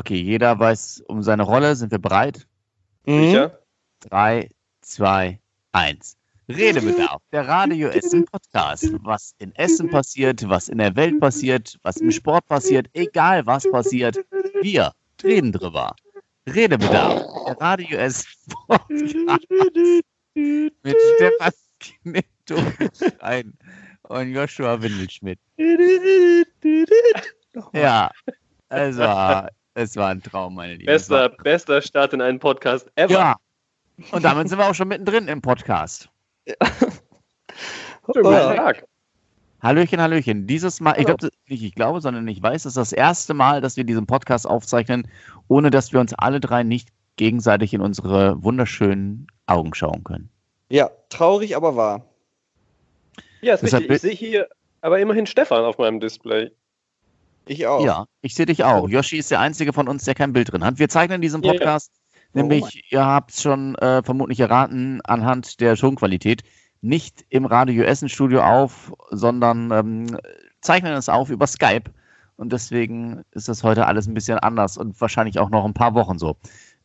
Okay, jeder weiß um seine Rolle. Sind wir bereit? Sicher? Drei, zwei, eins. Redebedarf, der Radio Essen Podcast. Was in Essen passiert, was in der Welt passiert, was im Sport passiert, egal was passiert, wir reden drüber. Redebedarf, der Radio Essen Podcast. Mit Stefan Knitto-Stein und Joshua Windelschmidt. Ja, also, es war ein Traum, meine Lieben. Bester, bester Start in einen Podcast ever. Ja. Und damit sind wir auch schon mittendrin im Podcast. Schönen guten Tag. Hallöchen, Hallöchen. Dieses Mal, ich glaube, nicht ich glaube, sondern ich weiß, es ist das erste Mal, dass wir diesen Podcast aufzeichnen, ohne dass wir uns alle drei nicht gegenseitig in unsere wunderschönen Augen schauen können. Ja, traurig, aber wahr. Ja, ist Deshalb richtig. Ich sehe hier aber immerhin Stefan auf meinem Display. Ich auch. Ja, ich sehe dich auch. Yoshi ist der einzige von uns, der kein Bild drin hat. Wir zeichnen diesen Ja. Podcast, Oh nämlich, ihr habt es schon äh, vermutlich erraten, anhand der Tonqualität, nicht im Radio Essen Studio auf, sondern ähm, zeichnen es auf über Skype. Und deswegen ist das heute alles ein bisschen anders und wahrscheinlich auch noch ein paar Wochen so.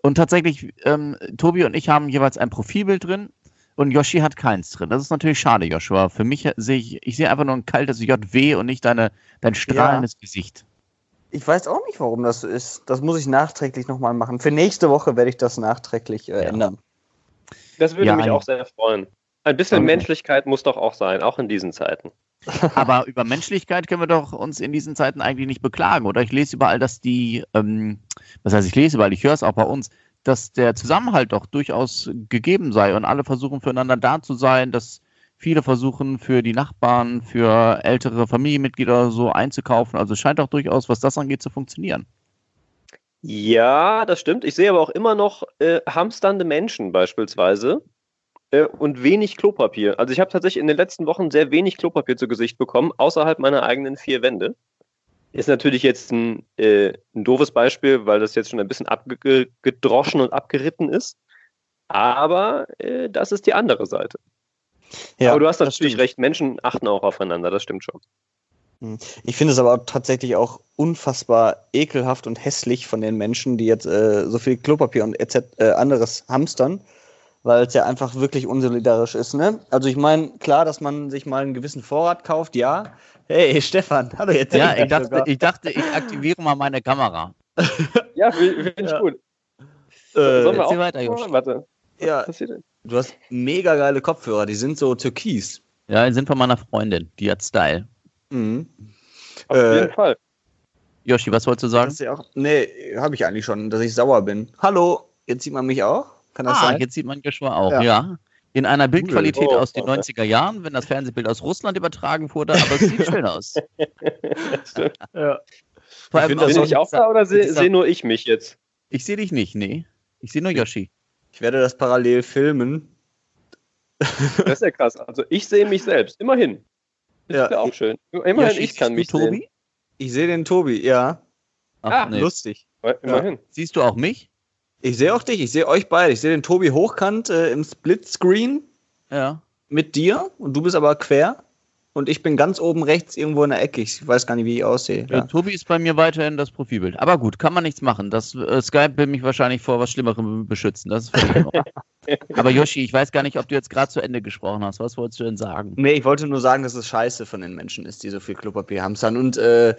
Und tatsächlich, ähm, Tobi und ich haben jeweils ein Profilbild drin und Yoshi hat keins drin. Das ist natürlich schade, Joshua. Für mich sehe ich, ich sehe einfach nur ein kaltes JW und nicht deine, dein strahlendes Gesicht. Ich weiß auch nicht, warum das so ist. Das muss ich nachträglich nochmal machen. Für nächste Woche werde ich das nachträglich äh, Ja. ändern. Das würde Ja, mich auch sehr freuen. Ein bisschen Okay. Menschlichkeit muss doch auch sein, auch in diesen Zeiten. Aber über Menschlichkeit können wir doch uns in diesen Zeiten eigentlich nicht beklagen, oder? Ich lese überall, dass die, ähm, was heißt, ich lese überall, ich höre es auch bei uns, dass der Zusammenhalt doch durchaus gegeben sei und alle versuchen füreinander da zu sein, dass viele versuchen für die Nachbarn, für ältere Familienmitglieder so einzukaufen. Also es scheint doch durchaus, was das angeht, zu funktionieren. Ja, das stimmt. Ich sehe aber auch immer noch äh, hamsternde Menschen beispielsweise äh, und wenig Klopapier. Also ich habe tatsächlich in den letzten Wochen sehr wenig Klopapier zu Gesicht bekommen, außerhalb meiner eigenen vier Wände. Ist natürlich jetzt ein, äh, ein doofes Beispiel, weil das jetzt schon ein bisschen abgedroschen und abgeritten ist. Aber äh, das ist die andere Seite. aber du hast natürlich recht, Menschen achten auch aufeinander, das stimmt schon. Ich finde es aber tatsächlich auch unfassbar ekelhaft und hässlich von den Menschen, die jetzt äh, so viel Klopapier und etc. Äh, anderes hamstern, weil es ja einfach wirklich unsolidarisch ist. Ne? Also ich meine, klar, dass man sich mal einen gewissen Vorrat kauft, ja. Hey, Stefan, hallo jetzt. Ja, ich dachte, ich dachte, ich aktiviere mal meine Kamera. Ja, finde ich Ja. gut. äh, Sollen wir auch weiter, Josh. Warte, ja, was passiert denn? du hast mega geile Kopfhörer, die sind so türkis. Ja, die sind von meiner Freundin, die hat Style. Mhm. Auf Äh, jeden Fall. Yoshi, was wolltest du sagen? Ja auch, nee, habe ich eigentlich schon, dass ich sauer bin. Hallo, jetzt sieht man mich auch? Kann das Ah, sein? jetzt sieht man Joshua auch, Ja. ja. In einer Bildqualität Oh, aus den okay. 90er Jahren, wenn das Fernsehbild aus Russland übertragen wurde, aber es sieht schön aus. Ja. Vor Ich allem Bin auch ich auch da oder sehe seh nur ich mich jetzt? Ich sehe dich nicht, nee. Ich sehe nur Yoshi. Ich werde das parallel filmen. Das ist ja krass. Also ich sehe mich selbst. Immerhin. Das Ja. ist ja auch schön. Immerhin, Yoshi, ich kann mich siehst du Tobi? sehen. Ich sehe den Tobi, ja. Ach, Ah, nee. Lustig. Immerhin. Siehst du auch mich? Ich sehe auch dich, ich sehe euch beide. Ich sehe den Tobi hochkant äh, im Splitscreen Ja. mit dir und du bist aber quer. Und ich bin ganz oben rechts irgendwo in der Ecke. Ich weiß gar nicht, wie ich aussehe. Ja. Tobi ist bei mir weiterhin das Profilbild. Aber gut, kann man nichts machen. Das äh, Skype will mich wahrscheinlich vor was Schlimmerem beschützen. Das ist völlig. Aber Yoshi, ich weiß gar nicht, ob du jetzt gerade zu Ende gesprochen hast. Was wolltest du denn sagen? Nee, ich wollte nur sagen, dass es scheiße von den Menschen ist, die so viel Klopapier hamstern. Und äh,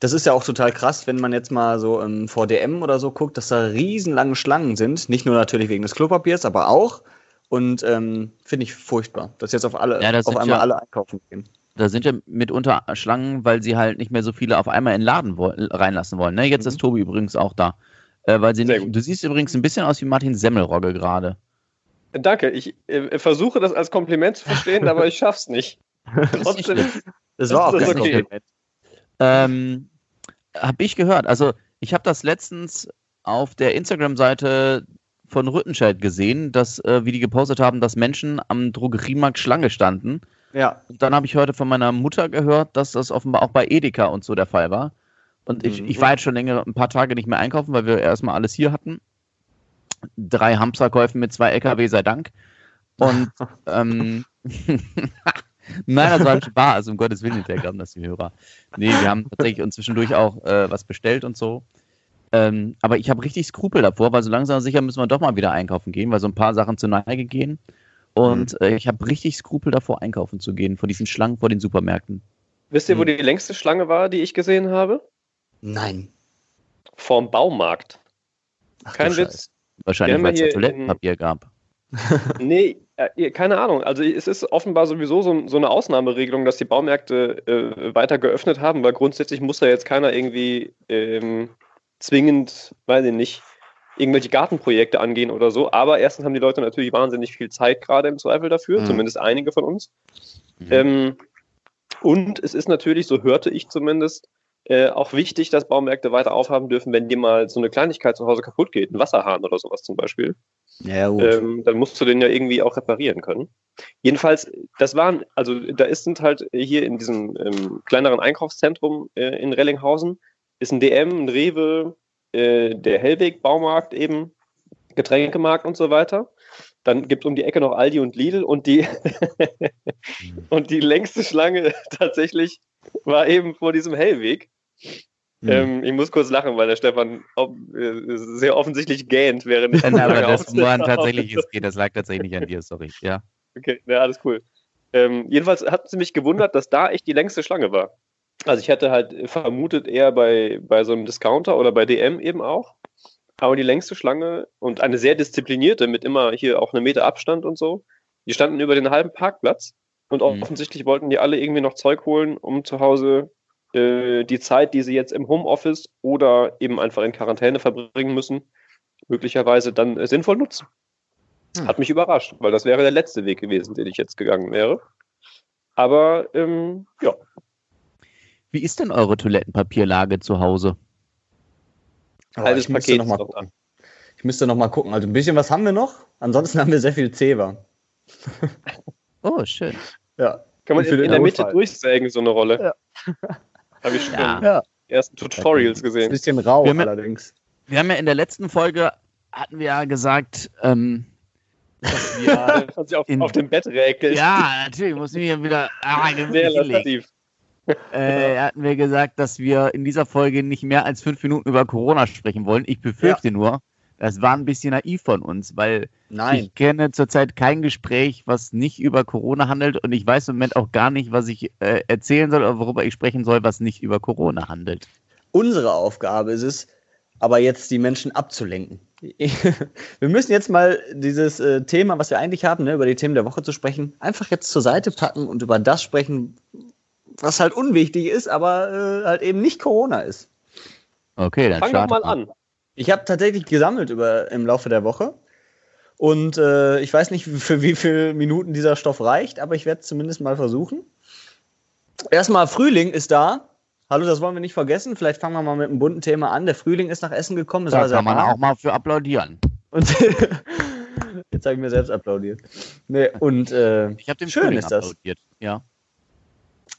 das ist ja auch total krass, wenn man jetzt mal so im VDM oder so guckt, dass da riesenlange Schlangen sind. Nicht nur natürlich wegen des Klopapiers, aber auch. Und ähm, finde ich furchtbar, dass jetzt auf alle Ja, das auf einmal ja- alle einkaufen gehen. Da sind ja mitunter Schlangen, weil sie halt nicht mehr so viele auf einmal in den Laden wo reinlassen wollen. Ne? Jetzt Mhm. ist Tobi übrigens auch da. Äh, weil sie nicht, du siehst übrigens ein bisschen aus wie Martin Semmelrogge gerade. Danke. Ich äh, versuche das als Kompliment zu verstehen, aber ich schaff's nicht. Trotzdem. Das war auch Das ist kein okay. Kompliment. Ähm, habe ich gehört. Also ich habe das letztens auf der Instagram-Seite von Rüttenscheid gesehen, dass äh, wie die gepostet haben, dass Menschen am Drogeriemarkt Schlange standen. Ja, Und dann habe ich heute von meiner Mutter gehört, dass das offenbar auch bei Edeka und so der Fall war. Und ich, Mhm. ich war jetzt schon länger, ein paar Tage nicht mehr einkaufen, weil wir erstmal alles hier hatten. Drei Hamsterkäufen mit zwei LKW, sei Dank. Und ähm, nein, das war ein Spaß, also um Gottes Willen, der Gramm, das die Hörer. Nee, wir haben tatsächlich uns zwischendurch auch äh, was bestellt und so. Ähm, aber ich habe richtig Skrupel davor, weil so langsam sicher müssen wir doch mal wieder einkaufen gehen, weil so ein paar Sachen zur Neige gehen. Und mhm. äh, ich habe richtig Skrupel davor, einkaufen zu gehen, vor diesen Schlangen vor den Supermärkten. Wisst ihr, wo mhm. die längste Schlange war, die ich gesehen habe? Nein. Vorm Baumarkt. Ach, Kein Witz. Wahrscheinlich, weil es ja Toilettenpapier in... gab. Nee, äh, keine Ahnung. Also es ist offenbar sowieso so, so eine Ausnahmeregelung, dass die Baumärkte äh, weiter geöffnet haben, weil grundsätzlich muss da jetzt keiner irgendwie ähm, zwingend, weiß ich nicht, irgendwelche Gartenprojekte angehen oder so. Aber erstens haben die Leute natürlich wahnsinnig viel Zeit gerade im Zweifel dafür, mhm. zumindest einige von uns. Mhm. Ähm, und es ist natürlich, so hörte ich zumindest, äh, auch wichtig, dass Baumärkte weiter aufhaben dürfen, wenn dir mal so eine Kleinigkeit zu Hause kaputt geht, ein Wasserhahn oder sowas zum Beispiel. Ja, gut. Ähm, dann musst du den ja irgendwie auch reparieren können. Jedenfalls, das waren, also da ist, sind halt hier in diesem ähm, kleineren Einkaufszentrum äh, in Rellinghausen, ist ein DM, ein Rewe, äh, der Hellweg Baumarkt eben, Getränkemarkt und so weiter. Dann gibt es um die Ecke noch Aldi und Lidl und die, und die längste Schlange tatsächlich war eben vor diesem Hellweg. Mhm. Ähm, ich muss kurz lachen, weil der Stefan ob, äh, sehr offensichtlich gähnt, während ich. Nein, aber das nur an tatsächliches geht, das lag tatsächlich nicht an dir, sorry. Ja. Okay, ja, alles cool. Ähm, jedenfalls hat es mich gewundert, dass da echt die längste Schlange war. Also ich hätte halt vermutet eher bei, bei so einem Discounter oder bei DM eben auch. Aber die längste Schlange und eine sehr disziplinierte mit immer hier auch einem Meter Abstand und so, die standen über den halben Parkplatz und mhm. offensichtlich wollten die alle irgendwie noch Zeug holen, um zu Hause äh, die Zeit, die sie jetzt im Homeoffice oder eben einfach in Quarantäne verbringen müssen, möglicherweise dann äh, sinnvoll nutzen. Hm. Hat mich überrascht, weil das wäre der letzte Weg gewesen, den ich jetzt gegangen wäre. Aber ähm, ja. Wie ist denn eure Toilettenpapierlage zu Hause? Altes Paket. Noch mal gucken. Ich müsste noch mal gucken. Also ein bisschen was haben wir noch. Ansonsten haben wir sehr viel Zewa. oh, schön. Ja. Kann man in, in der Mitte durchsägen, so eine Rolle. Ja. Habe ich schon ja. ersten Tutorials gesehen. Ein bisschen rau wir allerdings. Wir haben ja in der letzten Folge, hatten wir ja gesagt, ähm, dass wir auf, in, auf, dem Bett räkeln. Ja, natürlich, muss ich wieder ah, sehr lativ. Äh, hatten wir gesagt, dass wir in dieser Folge nicht mehr als fünf Minuten über Corona sprechen wollen. Ich befürchte ja. nur, das war ein bisschen naiv von uns, weil Nein. ich kenne zurzeit kein Gespräch, was nicht über Corona handelt und ich weiß im Moment auch gar nicht, was ich äh, erzählen soll oder worüber ich sprechen soll, was nicht über Corona handelt. Unsere Aufgabe ist es, aber jetzt die Menschen abzulenken. wir müssen jetzt mal dieses äh, Thema, was wir eigentlich haben, ne, über die Themen der Woche zu sprechen, einfach jetzt zur Seite packen und über das sprechen, was halt unwichtig ist, aber äh, halt eben nicht Corona ist. Okay, dann fang doch mal an. Ich habe tatsächlich gesammelt über, im Laufe der Woche. Und äh, ich weiß nicht, für wie viele Minuten dieser Stoff reicht, aber ich werde es zumindest mal versuchen. Erstmal, Frühling ist da. Hallo, das wollen wir nicht vergessen. Vielleicht fangen wir mal mit einem bunten Thema an. Der Frühling ist nach Essen gekommen. Da kann man auch mal für applaudieren. Und jetzt habe ich mir selbst applaudiert. Nee, und äh, ich habe dem schön Frühling ist das. applaudiert. Ja.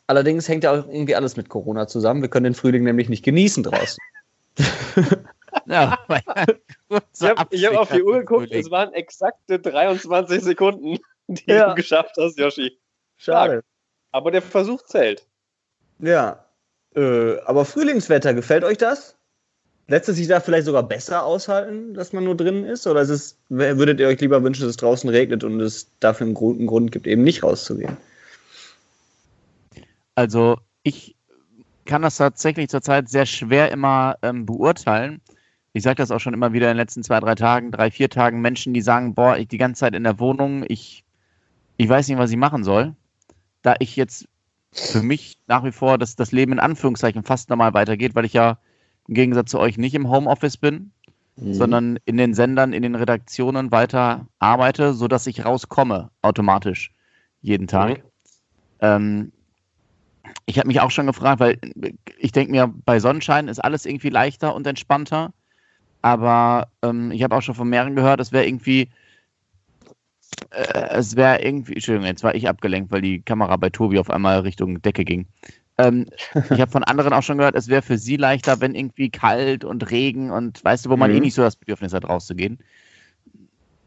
Allerdings hängt ja auch irgendwie alles mit Corona zusammen. Wir können den Frühling nämlich nicht genießen draußen. Ja, ich habe hab auf die Uhr geguckt, es waren exakte 23 Sekunden, die ja. du geschafft hast, Yoshi. Schade. Aber der Versuch zählt. Ja. Äh, aber Frühlingswetter, gefällt euch das? Lässt es sich da vielleicht sogar besser aushalten, dass man nur drinnen ist? Oder ist es, würdet ihr euch lieber wünschen, dass es draußen regnet und es dafür einen Grund, einen Grund gibt, eben nicht rauszugehen? Also, ich kann das tatsächlich zurzeit sehr schwer immer ähm, beurteilen, ich sage das auch schon immer wieder in den letzten zwei, drei Tagen, drei, vier Tagen, Menschen, die sagen, boah, ich die ganze Zeit in der Wohnung, ich, ich weiß nicht, was ich machen soll. Da ich jetzt für mich nach wie vor das, das Leben in Anführungszeichen fast normal weitergeht, weil ich ja im Gegensatz zu euch nicht im Homeoffice bin, mhm. sondern in den Sendern, in den Redaktionen weiter arbeite, sodass ich rauskomme automatisch jeden Tag. Mhm. Ähm, ich habe mich auch schon gefragt, weil ich denke mir, bei Sonnenschein ist alles irgendwie leichter und entspannter. Aber ähm, ich habe auch schon von mehreren gehört, es wäre irgendwie, äh, es wäre irgendwie, Entschuldigung, jetzt war ich abgelenkt, weil die Kamera bei Tobi auf einmal Richtung Decke ging. Ähm, ich habe von anderen auch schon gehört, es wäre für sie leichter, wenn irgendwie kalt und Regen und weißt du, wo man eh mhm. eh nicht so das Bedürfnis hat, rauszugehen.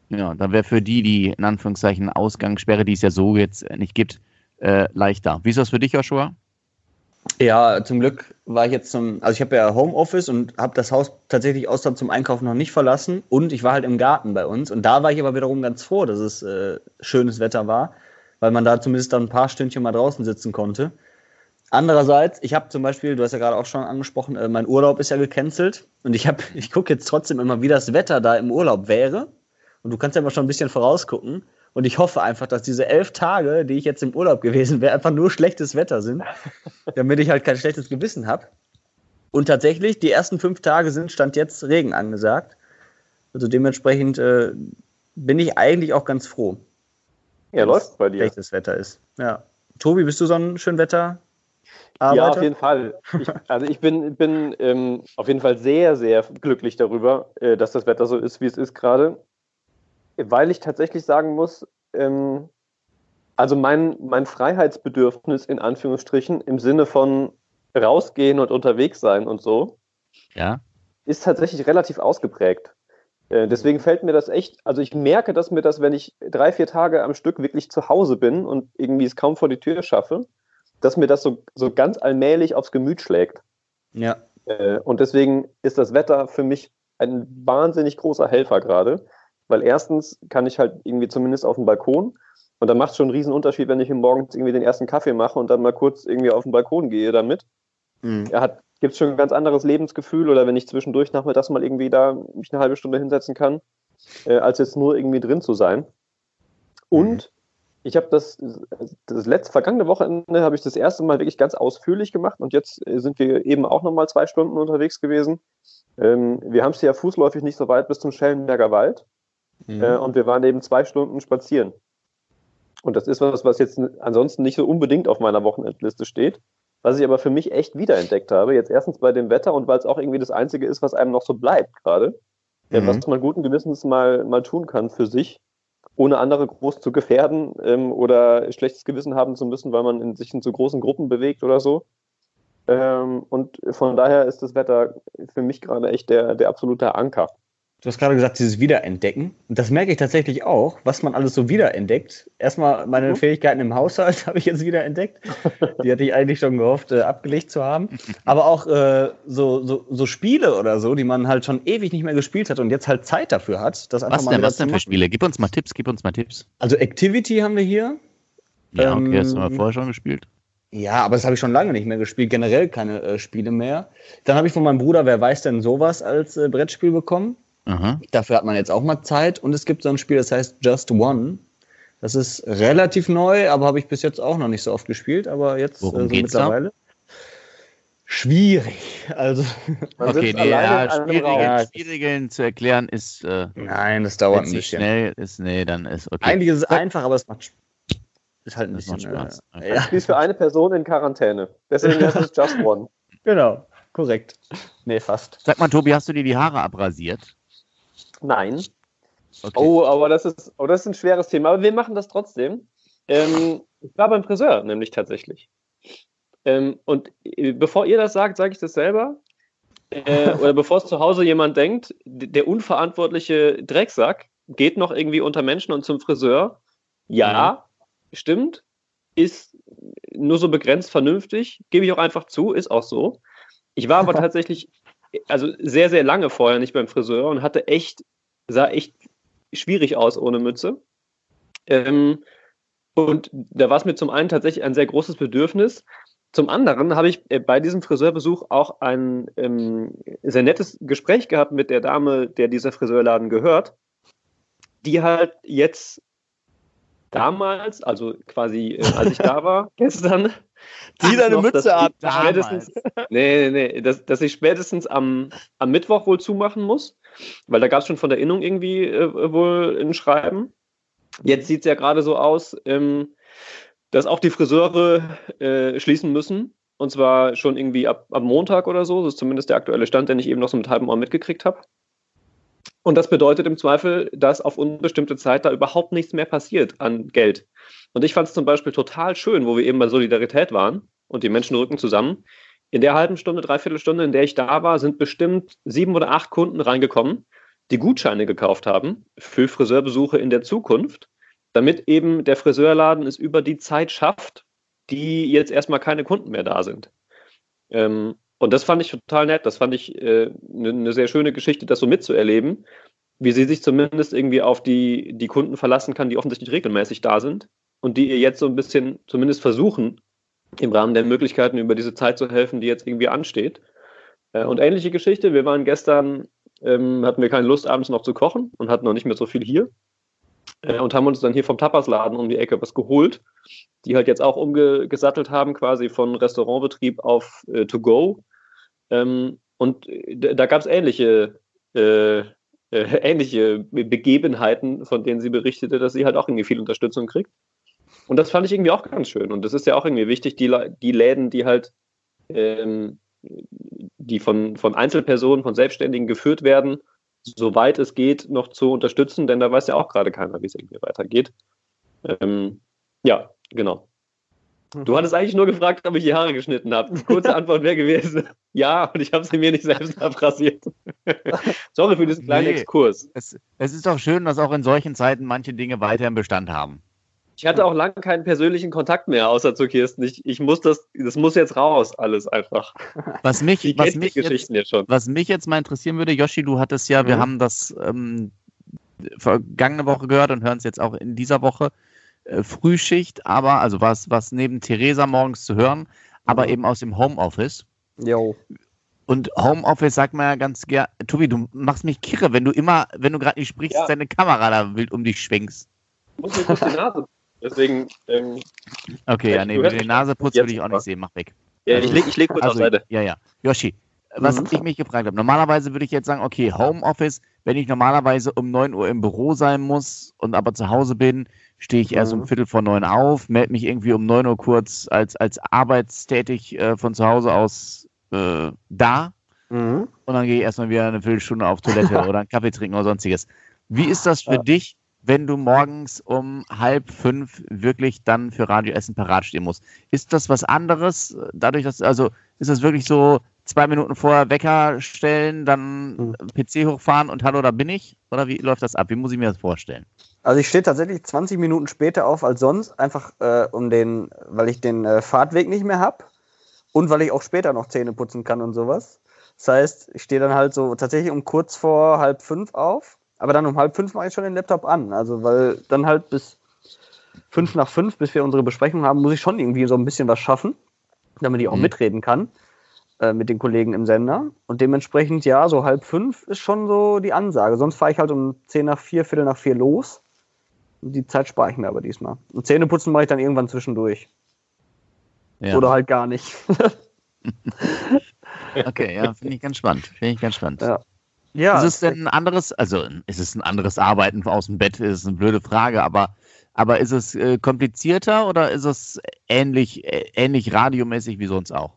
Ja, dann wäre für die die in Anführungszeichen Ausgangssperre, die es ja so jetzt nicht gibt, äh, leichter. Wie ist das für dich, Joshua? Ja, zum Glück war ich jetzt zum, also ich habe ja Homeoffice und habe das Haus tatsächlich außer zum Einkaufen noch nicht verlassen. Und ich war halt im Garten bei uns. Und da war ich aber wiederum ganz froh, dass es äh, schönes Wetter war, weil man da zumindest dann ein paar Stündchen mal draußen sitzen konnte. Andererseits, ich habe zum Beispiel, du hast ja gerade auch schon angesprochen, äh, mein Urlaub ist ja gecancelt. Und ich habe, ich gucke jetzt trotzdem immer, wie das Wetter da im Urlaub wäre. Und du kannst ja immer schon ein bisschen vorausgucken und ich hoffe einfach, dass diese elf Tage, die ich jetzt im Urlaub gewesen wäre, einfach nur schlechtes Wetter sind, damit ich halt kein schlechtes Gewissen habe. Und tatsächlich, die ersten fünf Tage sind Stand jetzt Regen angesagt. Also dementsprechend äh, bin ich eigentlich auch ganz froh. Ja, läuft bei dir. Schlechtes Wetter ist. Ja. Tobi, bist du so ein schön Wetter? Ja, auf jeden Fall. Ich, also ich bin, bin ähm, auf jeden Fall sehr, sehr glücklich darüber, äh, dass das Wetter so ist, wie es ist gerade weil ich tatsächlich sagen muss, ähm, also mein, mein Freiheitsbedürfnis in Anführungsstrichen im Sinne von rausgehen und unterwegs sein und so, ja. ist tatsächlich relativ ausgeprägt. Äh, deswegen fällt mir das echt, also ich merke, dass mir das, wenn ich drei, vier Tage am Stück wirklich zu Hause bin und irgendwie es kaum vor die Tür schaffe, dass mir das so, so ganz allmählich aufs Gemüt schlägt. Ja. Äh, und deswegen ist das Wetter für mich ein wahnsinnig großer Helfer gerade. Weil erstens kann ich halt irgendwie zumindest auf dem Balkon und dann macht es schon einen riesen Unterschied, wenn ich morgens irgendwie den ersten Kaffee mache und dann mal kurz irgendwie auf den Balkon gehe damit. Mhm. Er hat, gibt es schon ein ganz anderes Lebensgefühl oder wenn ich zwischendurch nachmittags mal irgendwie da mich eine halbe Stunde hinsetzen kann, äh, als jetzt nur irgendwie drin zu sein. Und mhm. ich habe das, das letzte, vergangene Wochenende habe ich das erste Mal wirklich ganz ausführlich gemacht und jetzt sind wir eben auch nochmal zwei Stunden unterwegs gewesen. Ähm, wir haben es ja fußläufig nicht so weit bis zum Schellenberger Wald. Mhm. Äh, und wir waren eben zwei Stunden spazieren. Und das ist was, was jetzt ansonsten nicht so unbedingt auf meiner Wochenendliste steht. Was ich aber für mich echt wiederentdeckt habe. Jetzt erstens bei dem Wetter und weil es auch irgendwie das Einzige ist, was einem noch so bleibt gerade. Mhm. was man guten Gewissens mal, mal tun kann für sich, ohne andere groß zu gefährden ähm, oder schlechtes Gewissen haben zu müssen, weil man in sich in zu großen Gruppen bewegt oder so. Ähm, und von daher ist das Wetter für mich gerade echt der, der absolute Anker. Du hast gerade gesagt, dieses Wiederentdecken. Und das merke ich tatsächlich auch, was man alles so wiederentdeckt. Erstmal meine mhm. Fähigkeiten im Haushalt habe ich jetzt wiederentdeckt. Die hatte ich eigentlich schon gehofft, äh, abgelegt zu haben. Aber auch äh, so, so, so Spiele oder so, die man halt schon ewig nicht mehr gespielt hat und jetzt halt Zeit dafür hat. Das was denn, was denn für Spiele? Gib uns mal Tipps, gib uns mal Tipps. Also Activity haben wir hier. Ja, okay, ähm, hast du mal vorher schon gespielt? Ja, aber das habe ich schon lange nicht mehr gespielt. Generell keine äh, Spiele mehr. Dann habe ich von meinem Bruder, wer weiß denn sowas, als äh, Brettspiel bekommen. Aha. Dafür hat man jetzt auch mal Zeit. Und es gibt so ein Spiel, das heißt Just One. Das ist relativ neu, aber habe ich bis jetzt auch noch nicht so oft gespielt. Aber jetzt Worum äh, so mittlerweile. Da? Schwierig. Also okay, nee, ja, schwierig, Schwierigen zu erklären ist. Äh, Nein, das dauert ein bisschen. Schnell ist, nee, dann ist okay. Eigentlich ist es einfach, aber es macht ist halt ein das bisschen Spaß. Äh, ja. Spielst für eine Person in Quarantäne. Deswegen heißt es Just One. Genau, korrekt. Nee, fast. Sag mal, Tobi, hast du dir die Haare abrasiert? Nein. Okay. Oh, aber das ist, oh, das ist ein schweres Thema. Aber wir machen das trotzdem. Ähm, ich war beim Friseur, nämlich tatsächlich. Ähm, und äh, bevor ihr das sagt, sage ich das selber. Äh, oder bevor es zu Hause jemand denkt, der unverantwortliche Drecksack geht noch irgendwie unter Menschen und zum Friseur. Ja, mhm. stimmt. Ist nur so begrenzt vernünftig. Gebe ich auch einfach zu, ist auch so. Ich war aber tatsächlich also sehr, sehr lange vorher nicht beim Friseur und hatte echt, sah echt schwierig aus ohne Mütze. Ähm, und da war es mir zum einen tatsächlich ein sehr großes Bedürfnis. Zum anderen habe ich äh, bei diesem Friseurbesuch auch ein ähm, sehr nettes Gespräch gehabt mit der Dame, der dieser Friseurladen gehört, die halt jetzt damals, also quasi äh, als ich da war, gestern, Zieh deine Mütze ab. Spätestens, nee, nee, nee, dass, dass ich spätestens am, am Mittwoch wohl zumachen muss, weil da gab es schon von der Innung irgendwie äh, wohl ein Schreiben. Jetzt sieht es ja gerade so aus, ähm, dass auch die Friseure äh, schließen müssen. Und zwar schon irgendwie ab, ab Montag oder so. Das ist zumindest der aktuelle Stand, den ich eben noch so mit halbem Ohr mitgekriegt habe. Und das bedeutet im Zweifel, dass auf unbestimmte Zeit da überhaupt nichts mehr passiert an Geld. Und ich fand es zum Beispiel total schön, wo wir eben bei Solidarität waren und die Menschen rücken zusammen. In der halben Stunde, dreiviertel Stunde, in der ich da war, sind bestimmt sieben oder acht Kunden reingekommen, die Gutscheine gekauft haben für Friseurbesuche in der Zukunft, damit eben der Friseurladen es über die Zeit schafft, die jetzt erstmal keine Kunden mehr da sind. Ähm, und das fand ich total nett. Das fand ich eine äh, ne, ne sehr schöne Geschichte, das so mitzuerleben, wie sie sich zumindest irgendwie auf die, die Kunden verlassen kann, die offensichtlich regelmäßig da sind und die ihr jetzt so ein bisschen zumindest versuchen, im Rahmen der Möglichkeiten über diese Zeit zu helfen, die jetzt irgendwie ansteht. Äh, und ähnliche Geschichte, wir waren gestern, ähm, hatten wir keine Lust, abends noch zu kochen und hatten noch nicht mehr so viel hier äh, und haben uns dann hier vom Tapasladen um die Ecke was geholt, die halt jetzt auch umgesattelt haben, quasi von Restaurantbetrieb auf äh, To Go. Ähm, und da gab es ähnliche, äh, äh, ähnliche Begebenheiten, von denen sie berichtete, dass sie halt auch irgendwie viel Unterstützung kriegt. Und das fand ich irgendwie auch ganz schön. Und das ist ja auch irgendwie wichtig, die, die Läden, die halt, ähm, die von, von Einzelpersonen, von Selbstständigen geführt werden, soweit es geht, noch zu unterstützen, denn da weiß ja auch gerade keiner, wie es irgendwie weitergeht. Ähm, ja, genau. Du hattest eigentlich nur gefragt, ob ich die Haare geschnitten habe. Kurze Antwort wäre gewesen, ja, und ich habe sie mir nicht selbst abrasiert. Sorry für diesen kleinen nee, Exkurs. Es, es ist doch schön, dass auch in solchen Zeiten manche Dinge weiter im Bestand haben. Ich hatte auch lange keinen persönlichen Kontakt mehr, außer zu Kirsten. Ich, ich muss das, das muss jetzt raus, alles einfach. Was mich, was mich, jetzt, jetzt was mich jetzt mal interessieren würde, Yoshi, du hattest ja, mhm. wir haben das ähm, vergangene Woche gehört und hören es jetzt auch in dieser Woche. Äh, Frühschicht, aber, also was, was neben Theresa morgens zu hören, aber mhm. eben aus dem Homeoffice. Jo. Und Homeoffice sagt man ja ganz gern, Tobi, du machst mich kirre, wenn du immer, wenn du gerade nicht sprichst, ja. deine Kamera da wild um dich schwenkst. Ich muss mir kurz die Nase Deswegen. Ähm, okay, ja, nee, die Nase putzt würde ich auch nicht sehen. Mach weg. Ja, also, ich lege ich leg kurz also, auf Seite. Ja, ja. Yoshi, was mhm. ich mich gefragt habe. Normalerweise würde ich jetzt sagen, okay, Homeoffice, wenn ich normalerweise um 9 Uhr im Büro sein muss und aber zu Hause bin, stehe ich erst mhm. um Viertel vor neun auf, melde mich irgendwie um 9 Uhr kurz als, als arbeitstätig äh, von zu Hause aus äh, da. Mhm. Und dann gehe ich erstmal wieder eine Viertelstunde auf Toilette oder einen Kaffee trinken oder sonstiges. Wie ist das für ja. dich? Wenn du morgens um halb fünf wirklich dann für Radio Essen parat stehen musst. Ist das was anderes? Dadurch, dass, also ist das wirklich so zwei Minuten vorher Wecker stellen, dann mhm. PC hochfahren und hallo, da bin ich? Oder wie läuft das ab? Wie muss ich mir das vorstellen? Also ich stehe tatsächlich 20 Minuten später auf als sonst, einfach äh, um den, weil ich den äh, Fahrtweg nicht mehr habe und weil ich auch später noch Zähne putzen kann und sowas. Das heißt, ich stehe dann halt so tatsächlich um kurz vor halb fünf auf aber dann um halb fünf mache ich schon den Laptop an. Also, weil dann halt bis fünf nach fünf, bis wir unsere Besprechung haben, muss ich schon irgendwie so ein bisschen was schaffen, damit ich auch mhm. mitreden kann äh, mit den Kollegen im Sender. Und dementsprechend, ja, so halb fünf ist schon so die Ansage. Sonst fahre ich halt um zehn nach vier, viertel nach vier los. Und die Zeit spare ich mir aber diesmal. Und Zähneputzen mache ich dann irgendwann zwischendurch. Ja. Oder halt gar nicht. okay, ja, finde ich ganz spannend. Finde ich ganz spannend. Ja. Ja, ist es denn ein anderes, also ist es ein anderes Arbeiten aus dem Bett, ist eine blöde Frage, aber, aber ist es äh, komplizierter oder ist es ähnlich, äh, ähnlich radiomäßig wie sonst auch?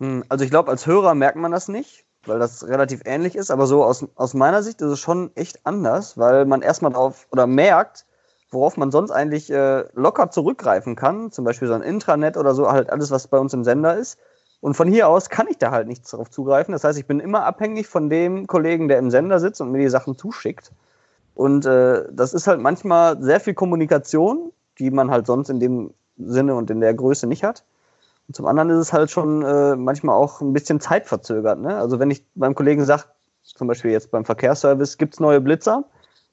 Hm, also ich glaube, als Hörer merkt man das nicht, weil das relativ ähnlich ist, aber so aus, aus meiner Sicht ist es schon echt anders, weil man erstmal drauf oder merkt, worauf man sonst eigentlich äh, locker zurückgreifen kann, zum Beispiel so ein Intranet oder so, halt alles, was bei uns im Sender ist. Und von hier aus kann ich da halt nichts darauf zugreifen. Das heißt, ich bin immer abhängig von dem Kollegen, der im Sender sitzt und mir die Sachen zuschickt. Und äh, das ist halt manchmal sehr viel Kommunikation, die man halt sonst in dem Sinne und in der Größe nicht hat. Und zum anderen ist es halt schon äh, manchmal auch ein bisschen zeitverzögert. Ne? Also wenn ich meinem Kollegen sage, zum Beispiel jetzt beim Verkehrsservice, gibt es neue Blitzer,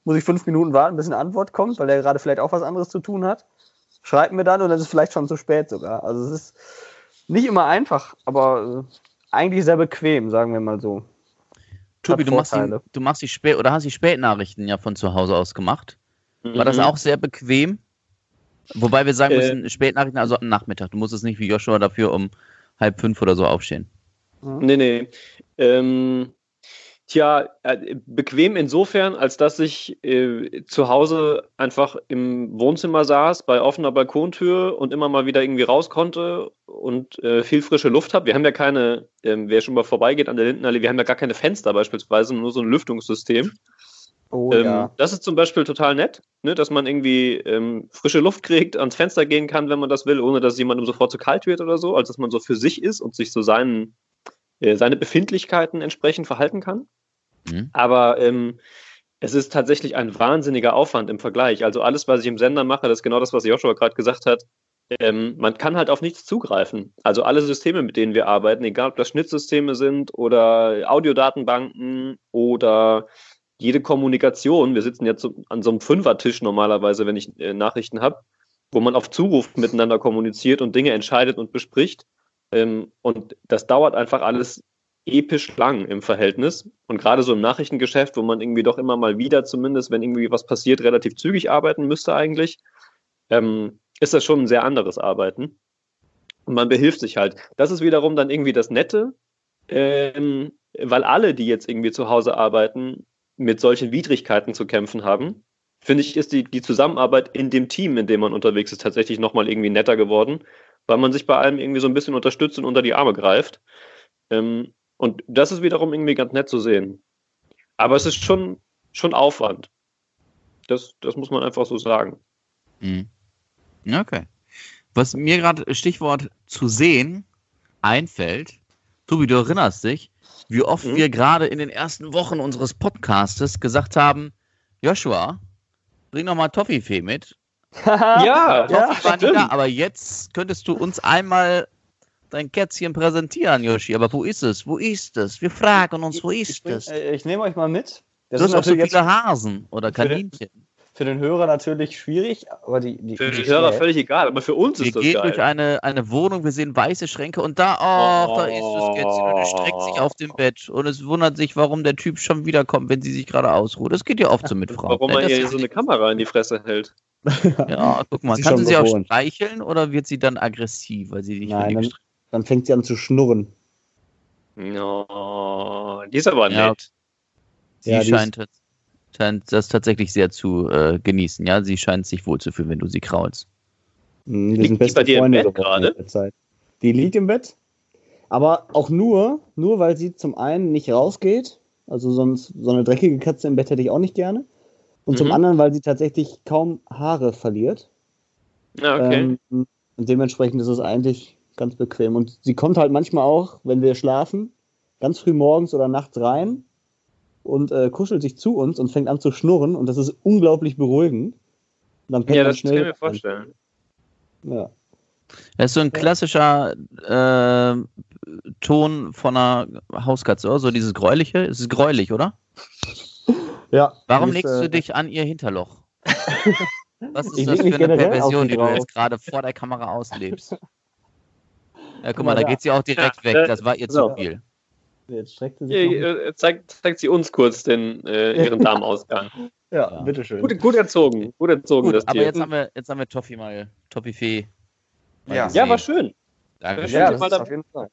muss ich fünf Minuten warten, bis eine Antwort kommt, weil der gerade vielleicht auch was anderes zu tun hat. Schreibt mir dann und dann ist es vielleicht schon zu spät sogar. Also es ist nicht immer einfach, aber äh, eigentlich sehr bequem, sagen wir mal so. Tobi, du machst, die, du machst die Spät oder hast die Spätnachrichten ja von zu Hause aus gemacht. War mhm. das auch sehr bequem? Wobei wir sagen äh, müssen, Spätnachrichten, also am Nachmittag. Du musstest nicht wie Joshua dafür um halb fünf oder so aufstehen. Nee, nee. Ähm, Tja, äh, bequem insofern, als dass ich äh, zu Hause einfach im Wohnzimmer saß, bei offener Balkontür und immer mal wieder irgendwie raus konnte und äh, viel frische Luft habe. Wir haben ja keine, ähm, wer schon mal vorbeigeht an der Lindenallee, wir haben ja gar keine Fenster beispielsweise, nur so ein Lüftungssystem. Oh, ähm, ja. Das ist zum Beispiel total nett, ne, dass man irgendwie ähm, frische Luft kriegt, ans Fenster gehen kann, wenn man das will, ohne dass jemandem sofort zu kalt wird oder so, als dass man so für sich ist und sich so seinen, äh, seine Befindlichkeiten entsprechend verhalten kann. Mhm. Aber ähm, es ist tatsächlich ein wahnsinniger Aufwand im Vergleich. Also alles, was ich im Sender mache, das ist genau das, was Joshua gerade gesagt hat. ähm, man kann halt auf nichts zugreifen. Also alle Systeme, mit denen wir arbeiten, egal ob das Schnittsysteme sind oder Audiodatenbanken oder jede Kommunikation, wir sitzen jetzt an so einem Fünfertisch normalerweise, wenn ich äh, Nachrichten habe, wo man auf Zuruf miteinander kommuniziert und Dinge entscheidet und bespricht. Ähm, und das dauert einfach alles episch lang im Verhältnis. Und gerade so im Nachrichtengeschäft, wo man irgendwie doch immer mal wieder zumindest, wenn irgendwie was passiert, relativ zügig arbeiten müsste eigentlich, ähm, ist das schon ein sehr anderes Arbeiten. Und man behilft sich halt. Das ist wiederum dann irgendwie das Nette, ähm, weil alle, die jetzt irgendwie zu Hause arbeiten, mit solchen Widrigkeiten zu kämpfen haben, finde ich, ist die, die Zusammenarbeit in dem Team, in dem man unterwegs ist, tatsächlich nochmal irgendwie netter geworden, weil man sich bei allem irgendwie so ein bisschen unterstützt und unter die Arme greift. Ähm, und das ist wiederum irgendwie ganz nett zu sehen. Aber es ist schon, schon Aufwand. Das, das muss man einfach so sagen. Mhm. Okay. Was mir gerade Stichwort zu sehen einfällt, Tobi, du erinnerst dich, wie oft mhm. wir gerade in den ersten Wochen unseres Podcastes gesagt haben, Joshua, bring noch mal Toffifee mit. ja, ja war da, aber jetzt könntest du uns einmal dein Kätzchen präsentieren, Yoshi. Aber wo ist es? Wo ist es? Wir fragen uns, wo ist es? Ich, ich, ich nehme euch mal mit. Das, das sind auch so viele Hasen oder Kaninchen für den Hörer natürlich schwierig, aber die, die für den Hörer völlig egal, aber für uns wir ist das gehen geil. durch eine, eine Wohnung, wir sehen weiße Schränke und da, oh, oh da ist das Kätzchen und es streckt sich auf dem Bett und es wundert sich, warum der Typ schon wiederkommt, wenn sie sich gerade ausruht. Das geht ja oft so mit Frauen. Warum er ihr so eine Kamera in die Fresse hält. ja, guck mal, sie kann sie sie auch streicheln oder wird sie dann aggressiv, weil sie nicht Nein, dann, dann, fängt sie an zu schnurren. No, die ist aber ja. nett. Sie ja, scheint ist, scheint das tatsächlich sehr zu äh, genießen. Ja, sie scheint sich wohlzufühlen, wenn du sie kraulst. Mhm, wir sind beste bei dir Freunde im Bett gerade. Die liegt im Bett, aber auch nur, nur weil sie zum einen nicht rausgeht, also sonst so eine dreckige Katze im Bett hätte ich auch nicht gerne. Und mhm. zum anderen, weil sie tatsächlich kaum Haare verliert. Ja, okay. Ähm, und dementsprechend ist es eigentlich ganz bequem. Und sie kommt halt manchmal auch, wenn wir schlafen, ganz früh morgens oder nachts rein und äh, kuschelt sich zu uns und fängt an zu schnurren und das ist unglaublich beruhigend. dann ja, das schnell kann ich mir vorstellen. Ja. Das ist so ein klassischer äh, Ton von einer Hauskatze, oder? So dieses Gräuliche. Es ist gräulich, oder? Ja. Warum ist, legst du äh, dich an ihr Hinterloch? Was ist das für eine Perversion, die du jetzt gerade vor der Kamera auslebst? Ja, guck mal, da geht sie auch direkt ja, weg. Das war ihr zu so. viel. Jetzt streckt sie sich. Ja, zeigt, zeigt sie uns kurz den, äh, ihren Darmausgang. ja, ja, bitteschön. Gut, gut erzogen. Gut erzogen, gut, das Aber jetzt haben wir, jetzt haben wir Toffi mal, Toffifee. Ja. ja, war schön. Danke. Ja, das auf jeden Fall.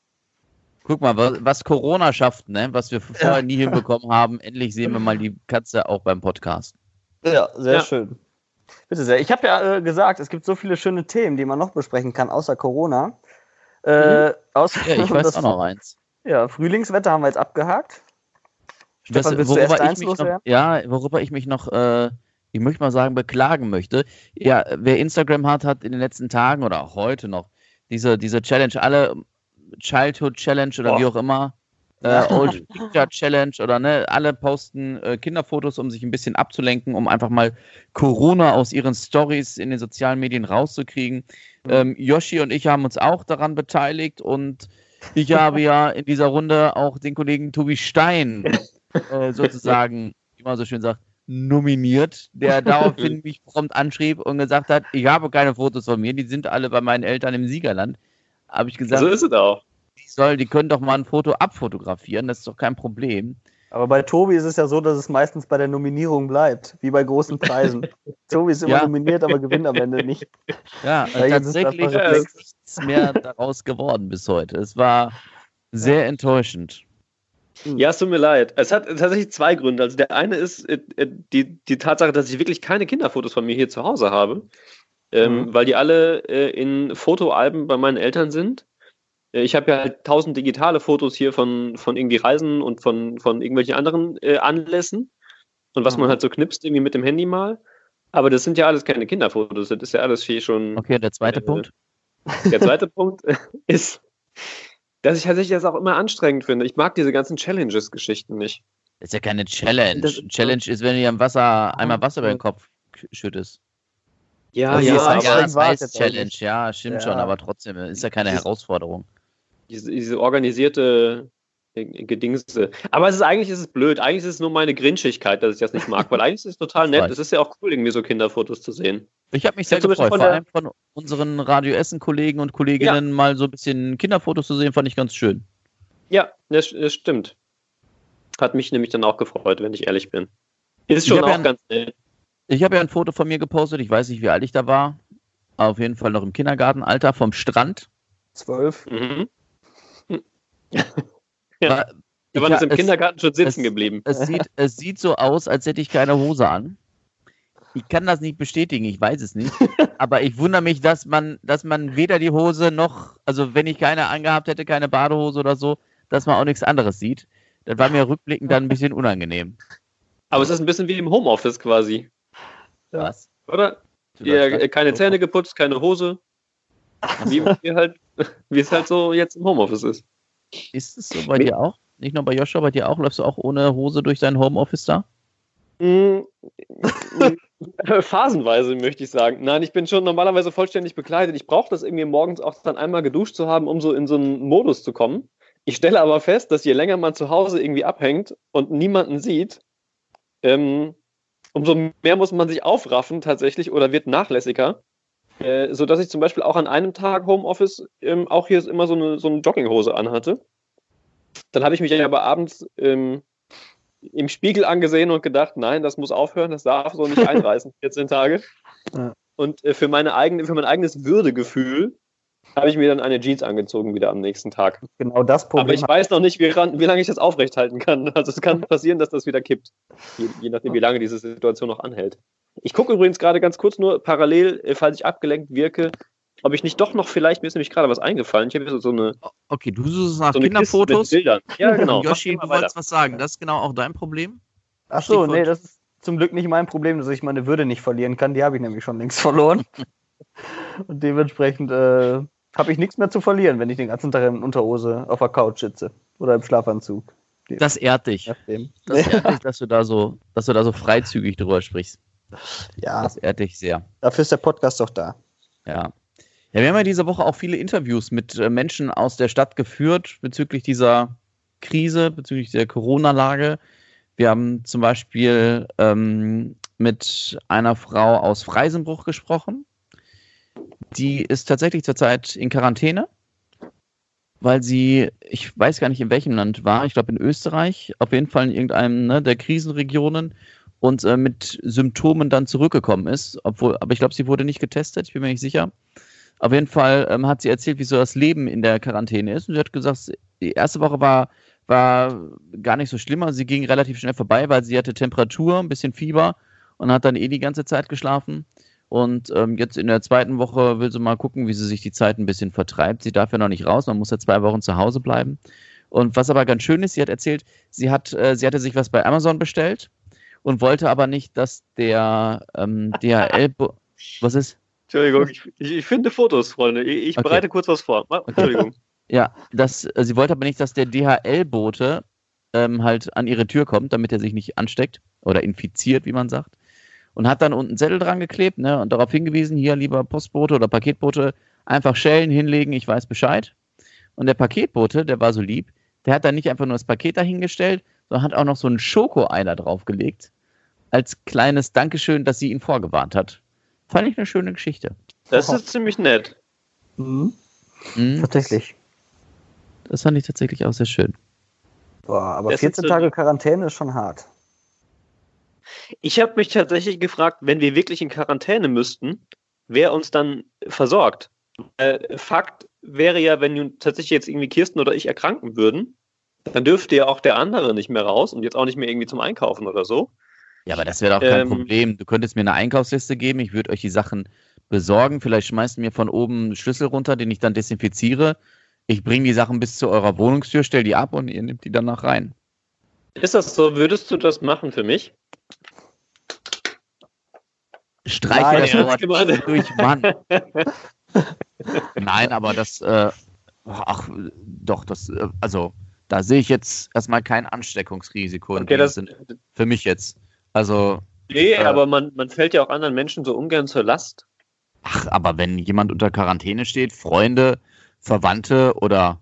Guck mal, was, was, Corona schafft, ne? was wir vorher nie hinbekommen haben. Endlich sehen wir mal die Katze auch beim Podcast. Ja, sehr ja. schön. Bitte sehr. Ich habe ja äh, gesagt, es gibt so viele schöne Themen, die man noch besprechen kann, außer Corona. Äh, mhm. außer, ja, ich weiß auch noch eins. Ja, Frühlingswetter haben wir jetzt abgehakt. Stefan, das, worüber ich mich noch, ja, worüber ich mich noch, äh, ich möchte mal sagen, beklagen möchte. Ja, wer Instagram hat, hat in den letzten Tagen oder auch heute noch diese, diese Challenge, alle Childhood Challenge oder oh. wie auch immer, äh, Old Picture Challenge oder ne, alle posten äh, Kinderfotos, um sich ein bisschen abzulenken, um einfach mal Corona aus ihren Stories in den sozialen Medien rauszukriegen. Mhm. Ähm, Yoshi und ich haben uns auch daran beteiligt und ich habe ja in dieser Runde auch den Kollegen Tobi Stein äh, sozusagen, wie man so schön sagt, nominiert, der daraufhin mich prompt anschrieb und gesagt hat, ich habe keine Fotos von mir, die sind alle bei meinen Eltern im Siegerland. Habe ich gesagt, so ist es auch. Die, soll, die können doch mal ein Foto abfotografieren, das ist doch kein Problem. Aber bei Tobi ist es ja so, dass es meistens bei der Nominierung bleibt, wie bei großen Preisen. Tobi ist immer ja. nominiert, aber gewinnt am Ende nicht. Ja, tatsächlich ist nichts mehr daraus geworden bis heute. Es war sehr enttäuschend. Ja, es tut mir leid. Es hat tatsächlich zwei Gründe. Also der eine ist äh, äh, die, die Tatsache, dass ich wirklich keine Kinderfotos von mir hier zu Hause habe, ähm, mhm. weil die alle äh, in Fotoalben bei meinen Eltern sind. Äh, ich habe ja halt tausend digitale Fotos hier von, von irgendwie Reisen und von, von irgendwelchen anderen äh, Anlässen und was mhm. man halt so knipst irgendwie mit dem Handy mal. Aber das sind ja alles keine Kinderfotos, das ist ja alles hier schon. Okay, der zweite äh, Punkt. Der zweite Punkt ist, dass ich tatsächlich das auch immer anstrengend finde. Ich mag diese ganzen Challenges-Geschichten nicht. Das ist ja keine Challenge. Das Challenge ist, wenn du dir am Wasser einmal Wasser über den Kopf schüttest. Ja, Also ja, das ist ja, das heißt Challenge, ja, stimmt Ja. schon, aber trotzdem ist ja keine Herausforderung. Diese, diese organisierte äh, Gedingse. Aber es ist eigentlich ist es blöd. Eigentlich ist es nur meine Grinchigkeit, dass ich das nicht mag, weil eigentlich ist es total nett. Es ist ja auch cool, irgendwie so Kinderfotos zu sehen. Ich habe mich sehr gefreut, von vor allem von unseren Radio Essen Kollegen und Kolleginnen mal so ein bisschen Kinderfotos zu sehen, fand ich ganz schön. Ja, das, das stimmt. Hat mich nämlich dann auch gefreut, wenn ich ehrlich bin. Ist Ich schon auch ja ein- ganz nett. Ich habe ja ein Foto von mir gepostet, ich weiß nicht, wie alt ich da war. Auf jeden Fall noch im Kindergartenalter vom Strand. Zwölf. Mhm. Ja. War- Wir waren ja, jetzt im es- Kindergarten schon sitzen es- geblieben. Es sieht, es sieht so aus, als hätte ich keine Hose an. Ich kann das nicht bestätigen, ich weiß es nicht. Aber ich wundere mich, dass man, dass man weder die Hose noch, also wenn ich keine angehabt hätte, keine Badehose oder so, dass man auch nichts anderes sieht. Das war mir rückblickend dann ein bisschen unangenehm. Aber es ist ein bisschen wie im Homeoffice quasi, Ja. Was? oder? Ja, keine Zähne geputzt, keine Hose. Wie, wie, halt, wie es halt so jetzt im Homeoffice ist. Ist es so bei dir auch? Nicht nur bei Joshua, bei dir auch? Läufst du auch ohne Hose durch dein Homeoffice da? Mm, Phasenweise möchte ich sagen. Nein, ich bin schon normalerweise vollständig bekleidet. Ich brauche das irgendwie morgens auch dann einmal geduscht zu haben, um so in so einen Modus zu kommen. Ich stelle aber fest, dass je länger man zu Hause irgendwie abhängt und niemanden sieht, ähm, umso mehr muss man sich aufraffen tatsächlich oder wird nachlässiger. Äh, so dass ich zum Beispiel auch an einem Tag Homeoffice ähm, auch hier immer so eine, so eine Jogginghose anhatte. Dann habe ich mich aber abends ähm, im Spiegel angesehen und gedacht, nein, das muss aufhören, das darf so nicht einreißen, 14 Tage. Ja. Und äh, für, meine eigene, für mein eigenes Würdegefühl habe ich mir dann eine Jeans angezogen wieder am nächsten Tag. Genau das Aber Problem. ich weiß noch nicht, wie, wie lange ich das aufrechthalten kann. Also es kann passieren, dass das wieder kippt. Je, je nachdem, wie lange diese Situation noch anhält. Ich gucke übrigens gerade ganz kurz nur parallel, äh, falls ich abgelenkt wirke, ob ich nicht doch noch vielleicht, mir ist nämlich gerade was eingefallen. Ich habe hier so, so eine, Okay, du suchst nach so Kinderfotos. mit Bildern. Ja, genau. Yoshi, du wolltest was sagen. Das ist genau auch dein Problem. Ach so, Stichwort. nee, das ist zum Glück nicht mein Problem, dass ich meine Würde nicht verlieren kann. Die habe ich nämlich schon längst verloren. Und dementsprechend äh, habe ich nichts mehr zu verlieren, wenn ich den ganzen Tag in Unterhose auf der Couch sitze oder im Schlafanzug. Das ehrt dich. Das ehrt dich, dass du da so, dass du da so freizügig drüber sprichst. Ja, Das ehrt dich sehr. dafür ist der Podcast doch da. Ja. Ja, wir haben ja diese Woche auch viele Interviews mit äh, Menschen aus der Stadt geführt bezüglich dieser Krise, bezüglich der Corona-Lage. Wir haben zum Beispiel ähm, mit einer Frau aus Freisenbruch gesprochen. Die ist tatsächlich zurzeit in Quarantäne, weil sie, ich weiß gar nicht in welchem Land war, ich glaube in Österreich, auf jeden Fall in irgendeinem ne, der Krisenregionen und äh, mit Symptomen dann zurückgekommen ist. Obwohl, aber ich glaube, sie wurde nicht getestet, ich bin mir nicht sicher. Auf jeden Fall ähm, hat sie erzählt, wie so das Leben in der Quarantäne ist. Und sie hat gesagt, die erste Woche war, war gar nicht so schlimm. Also sie ging relativ schnell vorbei, weil sie hatte Temperatur, ein bisschen Fieber und hat dann eh die ganze Zeit geschlafen. Und ähm, jetzt in der zweiten Woche will sie mal gucken, wie sie sich die Zeit ein bisschen vertreibt. Sie darf ja noch nicht raus, man muss ja zwei Wochen zu Hause bleiben. Und was aber ganz schön ist, sie hat erzählt, sie, hat, äh, sie hatte sich was bei Amazon bestellt und wollte aber nicht, dass der ähm, DHL. Was ist? Entschuldigung, ich, ich, finde Fotos, Freunde. Ich, ich Okay. bereite kurz was vor. Entschuldigung. Ja, das, äh, sie wollte aber nicht, dass der DHL-Bote ähm, halt an ihre Tür kommt, damit er sich nicht ansteckt oder infiziert, wie man sagt. Und hat dann unten einen Zettel dran geklebt ne, und darauf hingewiesen, hier lieber Postbote oder Paketbote, einfach schellen, hinlegen, ich weiß Bescheid. Und der Paketbote, der war so lieb, der hat dann nicht einfach nur das Paket dahingestellt, sondern hat auch noch so einen Schokoei da draufgelegt, als kleines Dankeschön, dass sie ihn vorgewarnt hat. Fand ich eine schöne Geschichte. Das ist ziemlich nett. Mhm. Mhm, Tatsächlich. das fand ich tatsächlich auch sehr schön. Boah, aber Das 14 ist, äh, Tage Quarantäne ist schon hart. Ich habe mich tatsächlich gefragt, wenn wir wirklich in Quarantäne müssten, wer uns dann versorgt. Äh, Fakt wäre ja, wenn nun tatsächlich jetzt irgendwie Kirsten oder ich erkranken würden, dann dürfte ja auch der andere nicht mehr raus und jetzt auch nicht mehr irgendwie zum Einkaufen oder so. Ja, aber das wäre doch kein Ähm, Problem. Du könntest mir eine Einkaufsliste geben, ich würde euch die Sachen besorgen. Vielleicht schmeißt ihr mir von oben einen Schlüssel runter, den ich dann desinfiziere. Ich bringe die Sachen bis zu eurer Wohnungstür, stell die ab und ihr nehmt die danach rein. Ist das so? Würdest du das machen für mich? Streiche das Wort durch Mann. Nein, aber das, äh, ach, doch, das, äh, also, da sehe ich jetzt erstmal kein Ansteckungsrisiko Okay, das, Sinn. für mich jetzt. Also, nee, äh, aber man, man fällt ja auch anderen Menschen so ungern zur Last. Ach, aber wenn jemand unter Quarantäne steht, Freunde, Verwandte oder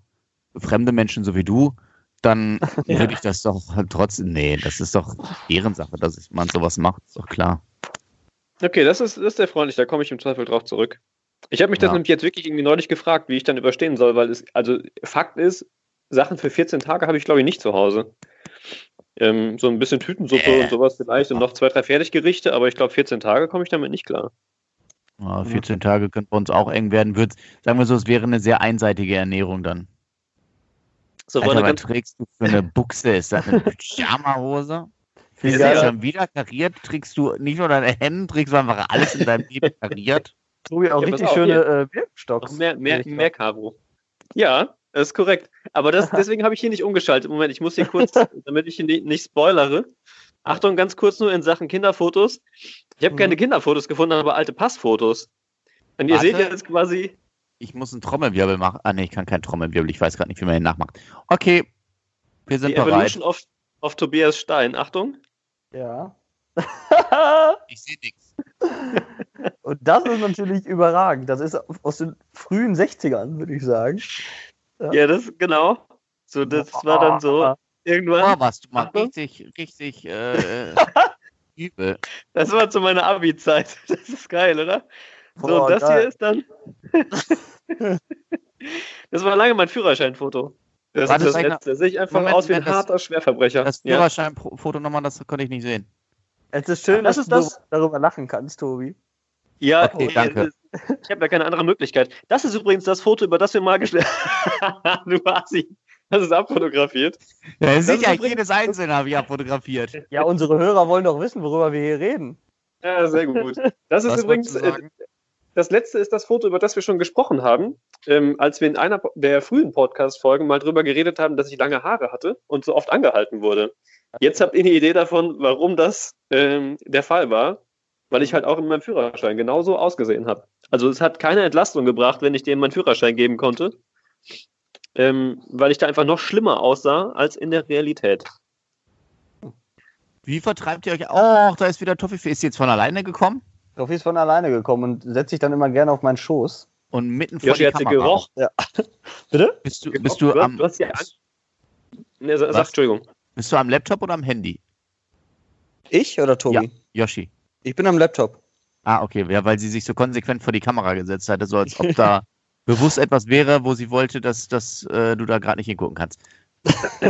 fremde Menschen so wie du, dann ja. würde ich das doch trotzdem. Nee, das ist doch Ehrensache, dass man sowas macht, ist doch klar. Okay, das ist, das ist sehr freundlich, da komme ich im Zweifel drauf zurück. Ich habe mich das nämlich jetzt wirklich irgendwie neulich gefragt, wie ich dann überstehen soll, weil es, also Fakt ist, Sachen für 14 Tage habe ich, glaube ich, nicht zu Hause. Ähm, so ein bisschen Tütensuppe äh. und sowas vielleicht und noch zwei, drei Fertiggerichte, aber ich glaube, 14 Tage komme ich damit nicht klar. Ja, 14 Tage könnte bei uns auch eng werden. Wird, sagen wir so, es wäre eine sehr einseitige Ernährung dann. So, Alter, was trägst du für eine Buchse? Ist das eine Pyjama-Hose? Ist ja schon wieder kariert? Trägst du nicht nur deine Hemden, trägst du einfach alles in deinem Leben kariert? Tobi, auch ja, richtig schöne äh, Birkenstocks. Mehr, mehr, mehr Karo. Ja, das ist korrekt. Aber das, deswegen habe ich hier nicht umgeschaltet. Moment, ich muss hier kurz, damit ich hier nicht, spoilere. Achtung, ganz kurz nur in Sachen Kinderfotos. Ich habe mhm. keine Kinderfotos gefunden, aber alte Passfotos. Und ihr Warte. seht ja jetzt quasi. Ich muss einen Trommelwirbel machen. Ah, nee, ich kann keinen Trommelwirbel. Ich weiß gerade nicht, wie man den nachmacht. Okay. Wir sind Die bereit. Evolution of, of Tobias Stein. Achtung. Ja. ich sehe nichts. Und das ist natürlich überragend. Das ist aus den frühen 60ern, würde ich sagen. Ja, ja das genau. So, das war dann so irgendwann. Oh, was du mal richtig, richtig äh, übel. Das war zu meiner Abi-Zeit. Das ist geil, oder? So, Boah, das geil. hier ist dann. das war lange mein Führerscheinfoto. Das war ist das, das letzte. Sehe ich einfach Moment, aus wie ein harter Schwerverbrecher. Das Führerscheinfoto nochmal, das konnte ich nicht sehen. Es ist schön, das dass ist du das? darüber lachen kannst, Tobi. Ja, okay, danke. Ich habe ja keine andere Möglichkeit. Das ist übrigens das Foto, über das wir mal gestellt haben. du hast ihn. Das ist abfotografiert. Ja, sicher, übrigens... jedes Einzelne habe ich abfotografiert. Ja, unsere Hörer wollen doch wissen, worüber wir hier reden. Ja, sehr gut. Das ist Was übrigens, äh, das letzte ist das Foto, über das wir schon gesprochen haben, ähm, als wir in einer der frühen Podcast-Folgen mal drüber geredet haben, dass ich lange Haare hatte und so oft angehalten wurde. Jetzt habt ihr eine Idee davon, warum das ähm, der Fall war, weil ich halt auch in meinem Führerschein genauso ausgesehen habe. Also es hat keine Entlastung gebracht, wenn ich dem meinen Führerschein geben konnte, ähm, weil ich da einfach noch schlimmer aussah als in der Realität. Wie vertreibt ihr euch? Oh, da ist wieder Toffi. Ist sie jetzt von alleine gekommen? Toffi ist von alleine gekommen und setzt sich dann immer gerne auf meinen Schoß. Und mitten vor Joshi die Kamera. Geroch. Ja. Bitte? Bist du, bist du, am... Du hast ja ne, sag, Entschuldigung. Bist du am Laptop oder am Handy? Ich oder Tobi? Ja, Yoshi. Ich bin am Laptop. Ah, okay, ja, weil sie sich so konsequent vor die Kamera gesetzt hatte, so als ob da bewusst etwas wäre, wo sie wollte, dass, dass äh, du da gerade nicht hingucken kannst.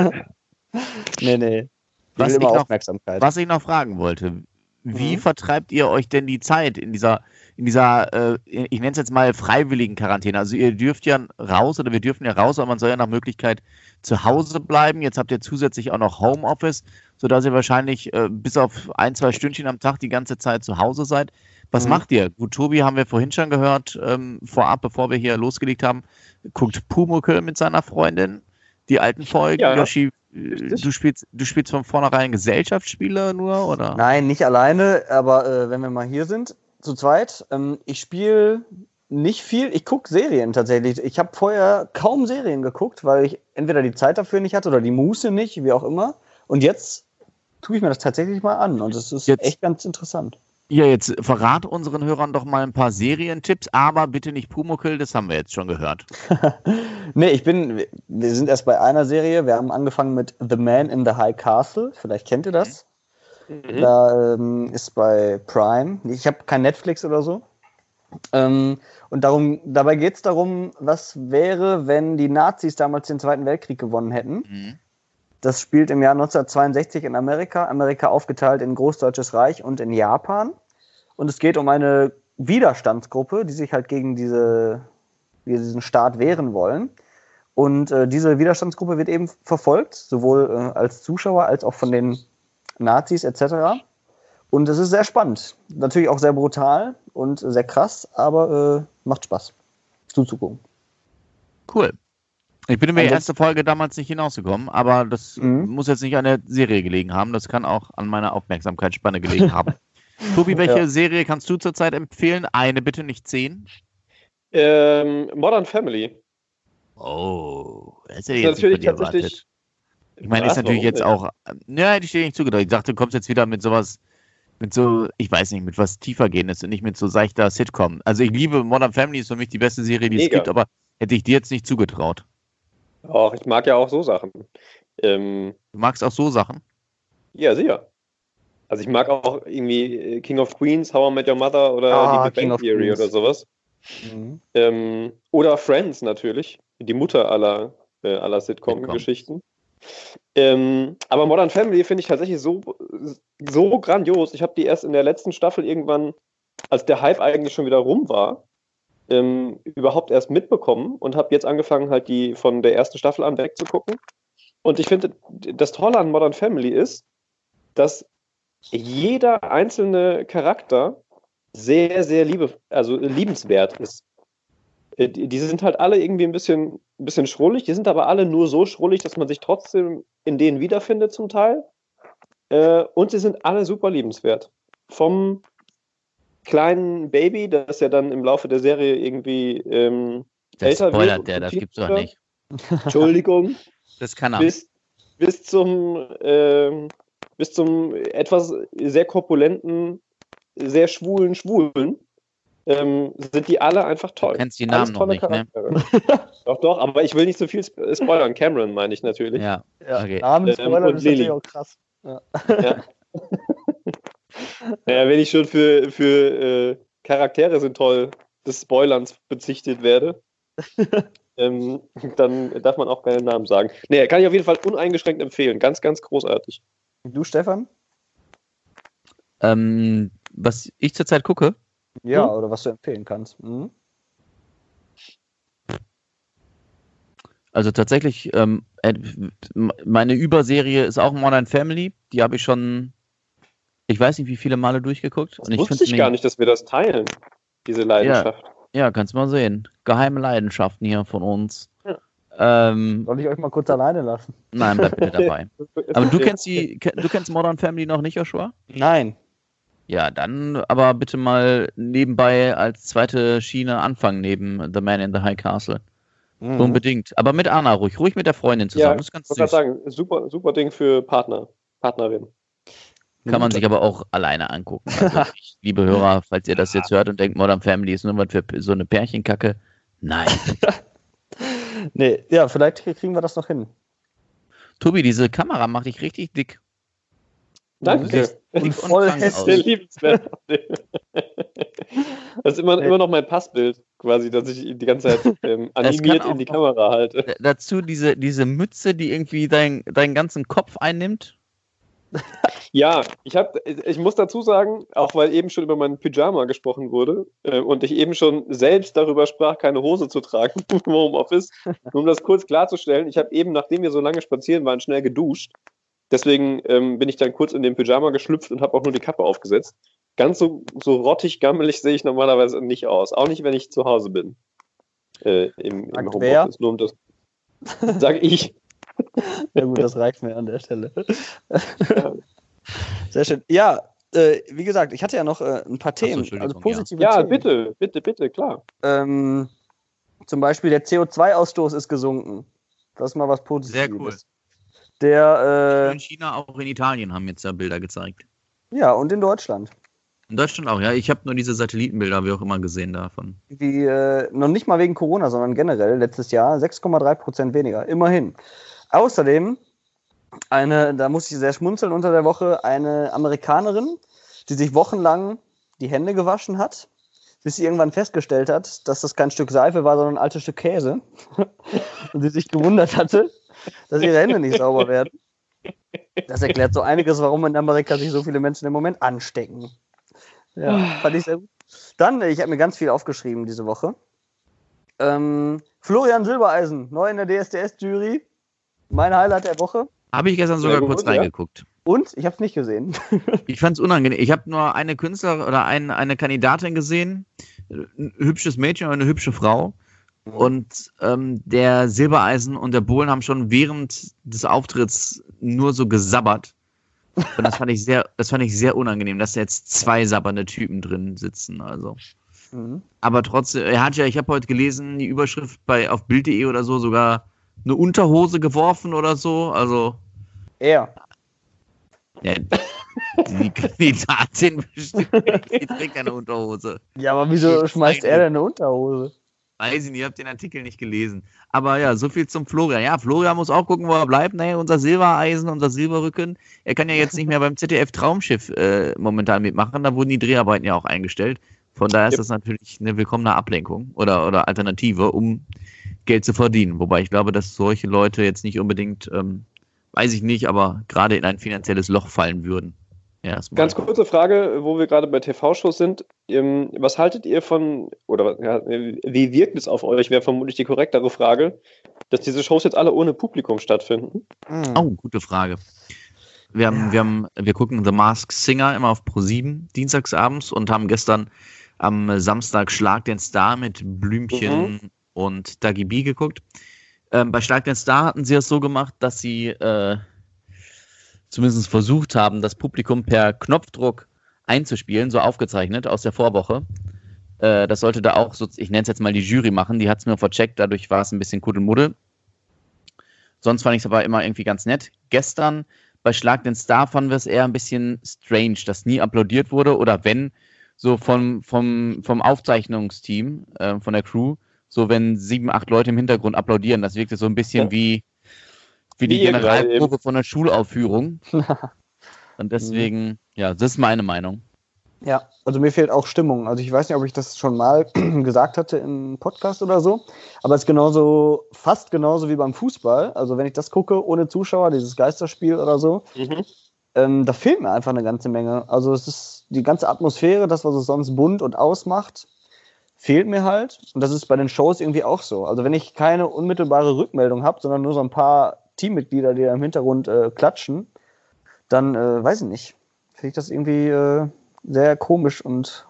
nee, nee. Was ich, noch, was ich noch fragen wollte, wie mhm. vertreibt ihr euch denn die Zeit in dieser, in dieser, äh, ich nenne es jetzt mal freiwilligen Quarantäne? Also ihr dürft ja raus oder wir dürfen ja raus, aber man soll ja nach Möglichkeit zu Hause bleiben. Jetzt habt ihr zusätzlich auch noch Homeoffice, sodass ihr wahrscheinlich äh, bis auf ein, zwei Stündchen am Tag die ganze Zeit zu Hause seid. Was mhm. macht ihr? Gut, Tobi haben wir vorhin schon gehört, ähm, vorab, bevor wir hier losgelegt haben, guckt Pumuckl mit seiner Freundin die alten Folgen. Ja. Yoshi, äh, du spielst, du spielst von vornherein Gesellschaftsspiele nur, oder? Nein, nicht alleine, aber äh, wenn wir mal hier sind, zu zweit. Ähm, ich spiele nicht viel. Ich gucke Serien tatsächlich. Ich habe vorher kaum Serien geguckt, weil ich entweder die Zeit dafür nicht hatte oder die Muße nicht, wie auch immer. Und jetzt tue ich mir das tatsächlich mal an und es ist jetzt, echt ganz interessant. Ja, jetzt verrat unseren Hörern doch mal ein paar Serientipps, aber bitte nicht Pumuckl, das haben wir jetzt schon gehört. nee, ich bin, wir sind erst bei einer Serie. Wir haben angefangen mit The Man in the High Castle. Vielleicht kennt ihr das. Mhm. Da ähm, ist bei Prime. Ich habe kein Netflix oder so. Ähm, und darum, dabei geht es darum, was wäre, wenn die Nazis damals den Zweiten Weltkrieg gewonnen hätten. Mhm. Das spielt im Jahr 1962 in Amerika, Amerika aufgeteilt in Großdeutsches Reich und in Japan. Und es geht um eine Widerstandsgruppe, die sich halt gegen diese, diesen Staat wehren wollen. Und äh, diese Widerstandsgruppe wird eben verfolgt, sowohl äh, als Zuschauer als auch von den Nazis etc. Und es ist sehr spannend. Natürlich auch sehr brutal und sehr krass, aber äh, macht Spaß zuzugucken. Cool. Ich bin in der ersten Folge damals nicht hinausgekommen, aber das mhm. muss jetzt nicht an der Serie gelegen haben. Das kann auch an meiner Aufmerksamkeitsspanne gelegen haben. Tobi, welche ja. Serie kannst du zurzeit empfehlen? Eine, bitte nicht zehn. Ähm, Modern Family. Oh, das ist ja jetzt natürlich nicht tatsächlich. Ich meine, ist natürlich jetzt nicht? auch. Ja, hätte ich dir nicht zugedacht. Ich dachte, du kommst jetzt wieder mit sowas Mit so, ich weiß nicht, mit was tiefer gehen ist und nicht mit so seichter Sitcom. Also ich liebe Modern Family, ist für mich die beste Serie, die es Mega. gibt, aber hätte ich dir jetzt nicht zugetraut. Auch ich mag ja auch so Sachen. Ähm, Du magst auch so Sachen. ja, sicher. Also ich mag auch irgendwie äh, King of Queens, How I Met Your Mother oder Ah, die Big King Bang Theory oder sowas. Mhm. Ähm, oder Friends natürlich, die Mutter aller, äh, aller Sitcom-Geschichten. Ähm, aber Modern Family finde ich tatsächlich so, so grandios. Ich habe die erst in der letzten Staffel irgendwann, als der Hype eigentlich schon wieder rum war, ähm, überhaupt erst mitbekommen und habe jetzt angefangen, halt die von der ersten Staffel an wegzugucken. Und ich finde, das Tolle an Modern Family ist, dass jeder einzelne Charakter sehr, sehr liebe, also liebenswert ist. Äh, Die, die sind halt alle irgendwie ein bisschen, ein bisschen schrullig, die sind aber alle nur so schrullig, dass man sich trotzdem in denen wiederfindet zum Teil. Äh, und sie sind alle super liebenswert. Vom kleinen Baby, das ja dann im Laufe der Serie irgendwie ähm, Das älter wird spoilert und der, das gibt's doch nicht. Entschuldigung, Das kann er. bis, bis zum ähm, bis zum etwas sehr korpulenten, sehr schwulen Schwulen ähm, sind die alle einfach toll. Du kennst die Namen noch nicht, ne? Charaktere. doch, doch, aber ich will nicht so viel sp- spoilern. Cameron meine ich natürlich. Ja, Ja, Okay. Namenspoiler Ähm, und ist natürlich auch krass. Ja. Naja, wenn ich schon für, für äh, Charaktere sind toll des Spoilerns bezichtet werde, ähm, dann darf man auch keine Namen sagen. Nee, kann ich auf jeden Fall uneingeschränkt empfehlen. Ganz, ganz großartig. Du, Stefan? ähm, was ich zurzeit gucke, Ja, Hm? oder was du empfehlen kannst. Mhm. also tatsächlich, ähm, äh, meine Überserie ist auch Modern Family. Die habe ich schon, ich weiß nicht, wie viele Male durchgeguckt. Das Und ich wusste find's ich gar nicht, dass wir das teilen, diese Leidenschaft. Ja, kannst mal sehen. Geheime Leidenschaften hier von uns. Ja. Ähm, Soll ich euch mal kurz alleine lassen? nein, bleib bitte dabei. Aber du kennst die, du kennst Modern Family noch nicht, Joshua? Nein. Ja, dann aber bitte mal nebenbei als zweite Schiene anfangen neben The Man in the High Castle. Mhm. Unbedingt. Aber mit Anna ruhig, ruhig mit der Freundin zusammen. Ja, das ist ganz Ich wollte sagen, super, super Ding für Partner, Partnerin. Kann man sich aber auch alleine angucken. Also liebe Hörer, falls ihr das jetzt hört und denkt, Modern Family ist nur was für so eine Pärchenkacke. Nein. Nee, ja, vielleicht kriegen wir das noch hin. Tobi, diese Kamera macht dich richtig dick. Danke. Und voll hässlich. liebenswert. Das ist immer, immer noch mein Passbild, quasi, dass ich die ganze Zeit ähm, animiert in die Kamera halte. Dazu diese, diese Mütze, die irgendwie dein, deinen ganzen Kopf einnimmt. Ja, ich, hab, ich muss dazu sagen, auch weil eben schon über meinen Pyjama gesprochen wurde äh, und ich eben schon selbst darüber sprach, keine Hose zu tragen im Homeoffice, nur um das kurz klarzustellen, ich habe eben, nachdem wir so lange spazieren waren, schnell geduscht. Deswegen ähm, bin ich dann kurz in den Pyjama geschlüpft und habe auch nur die Kappe aufgesetzt. Ganz so, so rottig, gammelig sehe ich normalerweise nicht aus. Auch nicht, wenn ich zu Hause bin. Äh, Im im Homeoffice. Nur um das. Sag ich. Ja gut, das reicht mir an der Stelle. Sehr schön. Ja, äh, wie gesagt, ich hatte ja noch äh, ein paar Themen, also Entschuldigung, positive Ja, Themen. bitte, bitte, bitte, klar. Ähm, zum Beispiel der CO2-Ausstoß ist gesunken. Das ist mal was Positives. Sehr cool. Der, In China, auch in Italien haben jetzt ja Bilder gezeigt. äh, ja, und in Deutschland. In Deutschland auch, ja. Ich habe nur diese Satellitenbilder, wie auch immer, gesehen davon. Die, äh, noch nicht mal wegen Corona, sondern generell letztes Jahr 6,3 Prozent weniger. Immerhin. Außerdem, eine, da muss ich sehr schmunzeln unter der Woche, eine Amerikanerin, die sich wochenlang die Hände gewaschen hat, bis sie irgendwann festgestellt hat, dass das kein Stück Seife war, sondern ein altes Stück Käse. Und sie sich gewundert hatte, dass ihre Hände nicht sauber werden. Das erklärt so einiges, warum in Amerika sich so viele Menschen im Moment anstecken. Ja, fand ich sehr gut. Dann, ich habe mir ganz viel aufgeschrieben diese Woche. Ähm, Florian Silbereisen, neu in der DSDS-Jury. Mein Highlight der Woche. Habe ich gestern sogar kurz reingeguckt. Und ich habe es nicht gesehen. Ich fand es unangenehm. Ich habe nur eine Künstlerin oder ein, eine Kandidatin gesehen, ein hübsches Mädchen und eine hübsche Frau. Und ähm, der Silbereisen und der Bohlen haben schon während des Auftritts nur so gesabbert. Und das fand ich sehr, das fand ich sehr unangenehm, dass da jetzt zwei sabbernde Typen drin sitzen. Also. Mhm. Aber trotzdem, er hat ja, ich habe heute gelesen, die Überschrift bei auf Bild.de oder so sogar eine Unterhose geworfen oder so. Also Er. Ja, die Kandidatin bestimmt, die trägt keine Unterhose. Ja, aber wieso schmeißt er denn eine Unterhose? Weiß ich nicht, ihr habt den Artikel nicht gelesen. Aber ja, so viel zum Florian. Ja, Florian muss auch gucken, wo er bleibt. Naja, unser Silbereisen, unser Silberrücken. Er kann ja jetzt nicht mehr beim ZDF Traumschiff äh, momentan mitmachen. Da wurden die Dreharbeiten ja auch eingestellt. Von daher ist ja. das natürlich eine willkommene Ablenkung oder, oder Alternative, um Geld zu verdienen. Wobei ich glaube, dass solche Leute jetzt nicht unbedingt, ähm, weiß ich nicht, aber gerade in ein finanzielles Loch fallen würden. Erstmal. Ganz kurze Frage, wo wir gerade bei TV-Shows sind. Ähm, was haltet ihr von, oder ja, wie wirkt es auf euch, wäre vermutlich die korrektere Frage, dass diese Shows jetzt alle ohne Publikum stattfinden? Hm. Oh, gute Frage. Wir, haben, ja. wir, haben, wir gucken The Mask Singer immer auf Pro7 dienstagsabends und haben gestern am Samstag Schlag den Star mit Blümchen mhm. und Dagi B geguckt. Ähm, bei Schlag den Star hatten sie es so gemacht, dass sie äh, zumindest versucht haben, das Publikum per Knopfdruck einzuspielen, so aufgezeichnet aus der Vorwoche. Äh, das sollte da auch, so, ich nenne es jetzt mal die Jury machen, die hat es mir vercheckt, dadurch war es ein bisschen Kuddelmuddel. Sonst fand ich es aber immer irgendwie ganz nett. Gestern bei Schlag den Star fanden wir es eher ein bisschen strange, dass nie applaudiert wurde oder wenn, so vom, vom, vom Aufzeichnungsteam, äh, von der Crew, so wenn sieben, acht Leute im Hintergrund applaudieren, das wirkte so ein bisschen ja. wie wie die Generalprobe von der Schulaufführung. Und deswegen, ja, das ist meine Meinung. Ja, also mir fehlt auch Stimmung. Also ich weiß nicht, ob ich das schon mal gesagt hatte im Podcast oder so, aber es ist genauso, fast genauso wie beim Fußball. Also wenn ich das gucke ohne Zuschauer, dieses Geisterspiel oder so, mhm. ähm, da fehlt mir einfach eine ganze Menge. Also es ist die ganze Atmosphäre, das, was es sonst bunt und ausmacht, fehlt mir halt. Und das ist bei den Shows irgendwie auch so. Also wenn ich keine unmittelbare Rückmeldung habe, sondern nur so ein paar Teammitglieder, die da im Hintergrund äh, klatschen, dann äh, weiß ich nicht. Finde ich das irgendwie äh, sehr komisch und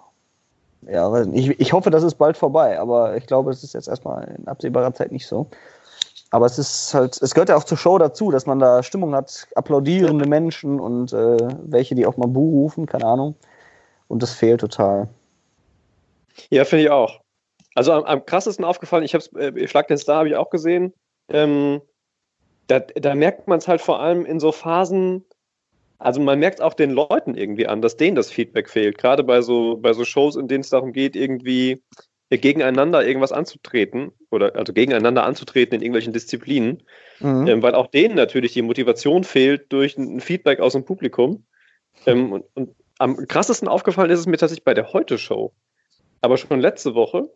ja, weiß nicht. Ich, ich hoffe, das ist bald vorbei, aber ich glaube, es ist jetzt erstmal in absehbarer Zeit nicht so. Aber es ist halt, es gehört ja auch zur Show dazu, dass man da Stimmung hat, applaudierende Menschen und äh, welche, die auch mal Buh rufen, keine Ahnung. Und das fehlt total. Ja, finde ich auch. Also am, am krassesten aufgefallen, ich habe es, äh, Schlag den Star habe ich auch gesehen. Ähm, da, da merkt man es halt vor allem in so Phasen, also man merkt auch den Leuten irgendwie an, dass denen das Feedback fehlt. Gerade bei so, bei so Shows, in denen es darum geht, irgendwie gegeneinander irgendwas anzutreten oder also gegeneinander anzutreten in irgendwelchen Disziplinen, mhm. ähm, weil auch denen natürlich die Motivation fehlt durch ein Feedback aus dem Publikum. Ähm, und, und, am krassesten aufgefallen ist es mir tatsächlich bei der Heute-Show. Aber schon letzte Woche.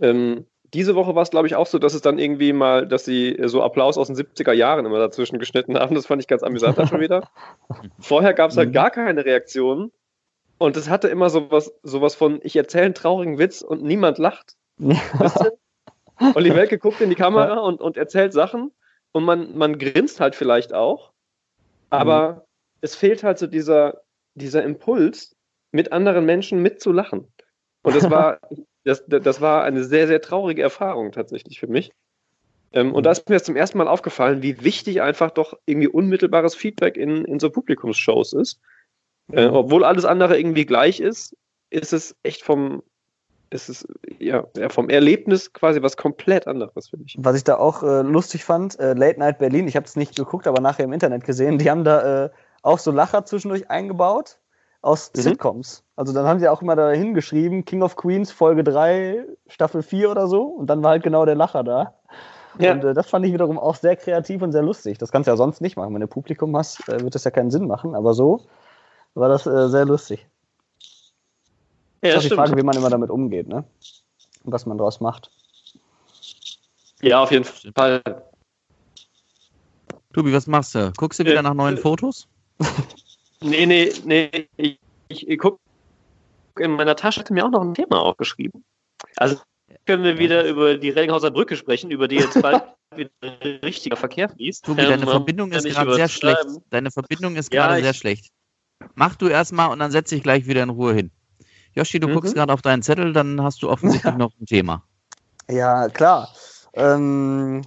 Ähm, diese Woche war es, glaube ich, auch so, dass es dann irgendwie mal, dass sie so Applaus aus den 70er Jahren immer dazwischen geschnitten haben. Das fand ich ganz amüsant schon wieder. Vorher gab es halt mhm. gar keine Reaktionen. Und es hatte immer sowas, sowas von, ich erzähle einen traurigen Witz und niemand lacht. Weißt du? Olli Welke guckt in die Kamera und, und erzählt Sachen und man, man grinst halt vielleicht auch. Aber mhm. es fehlt halt so dieser, dieser Impuls, mit anderen Menschen mitzulachen. Und das war, das, das war eine sehr, sehr traurige Erfahrung tatsächlich für mich. Ähm, und da ist mir zum ersten Mal aufgefallen, wie wichtig einfach doch irgendwie unmittelbares Feedback in, in so Publikumsshows ist. Äh, obwohl alles andere irgendwie gleich ist, ist es echt vom, ist es ja, ja, vom Erlebnis quasi was komplett anderes, finde ich. Was ich da auch äh, lustig fand, äh, Late Night Berlin, ich habe es nicht geguckt, aber nachher im Internet gesehen, die haben da äh, auch so Lacher zwischendurch eingebaut aus mhm. Sitcoms. Also dann haben sie auch immer da hingeschrieben, King of Queens Folge 3, Staffel 4 oder so. Und dann war halt genau der Lacher da. Ja. Und äh, das fand ich wiederum auch sehr kreativ und sehr lustig. Das kannst du ja sonst nicht machen. Wenn du Publikum hast, äh, wird das ja keinen Sinn machen. Aber so war das äh, sehr lustig. Ja, das ist die Frage, wie man immer damit umgeht, ne? Und was man daraus macht. Ja, auf jeden Fall. Tobi, was machst du? Guckst du wieder nach neuen Fotos? Nee, nee, nee. Ich, ich, ich gucke in meiner Tasche, hatte mir auch noch ein Thema aufgeschrieben. Also können wir wieder über die Reddinghauser Brücke sprechen, über die jetzt bald wieder richtiger Verkehr fließt. Tobi, deine ähm, Verbindung ist gerade sehr schlecht. Deine Verbindung ist ja, gerade sehr schlecht. Mach du erstmal und dann setze ich gleich wieder in Ruhe hin. Joshi, du mhm. guckst gerade auf deinen Zettel, dann hast du offensichtlich noch ein Thema. Ja, klar. Ähm,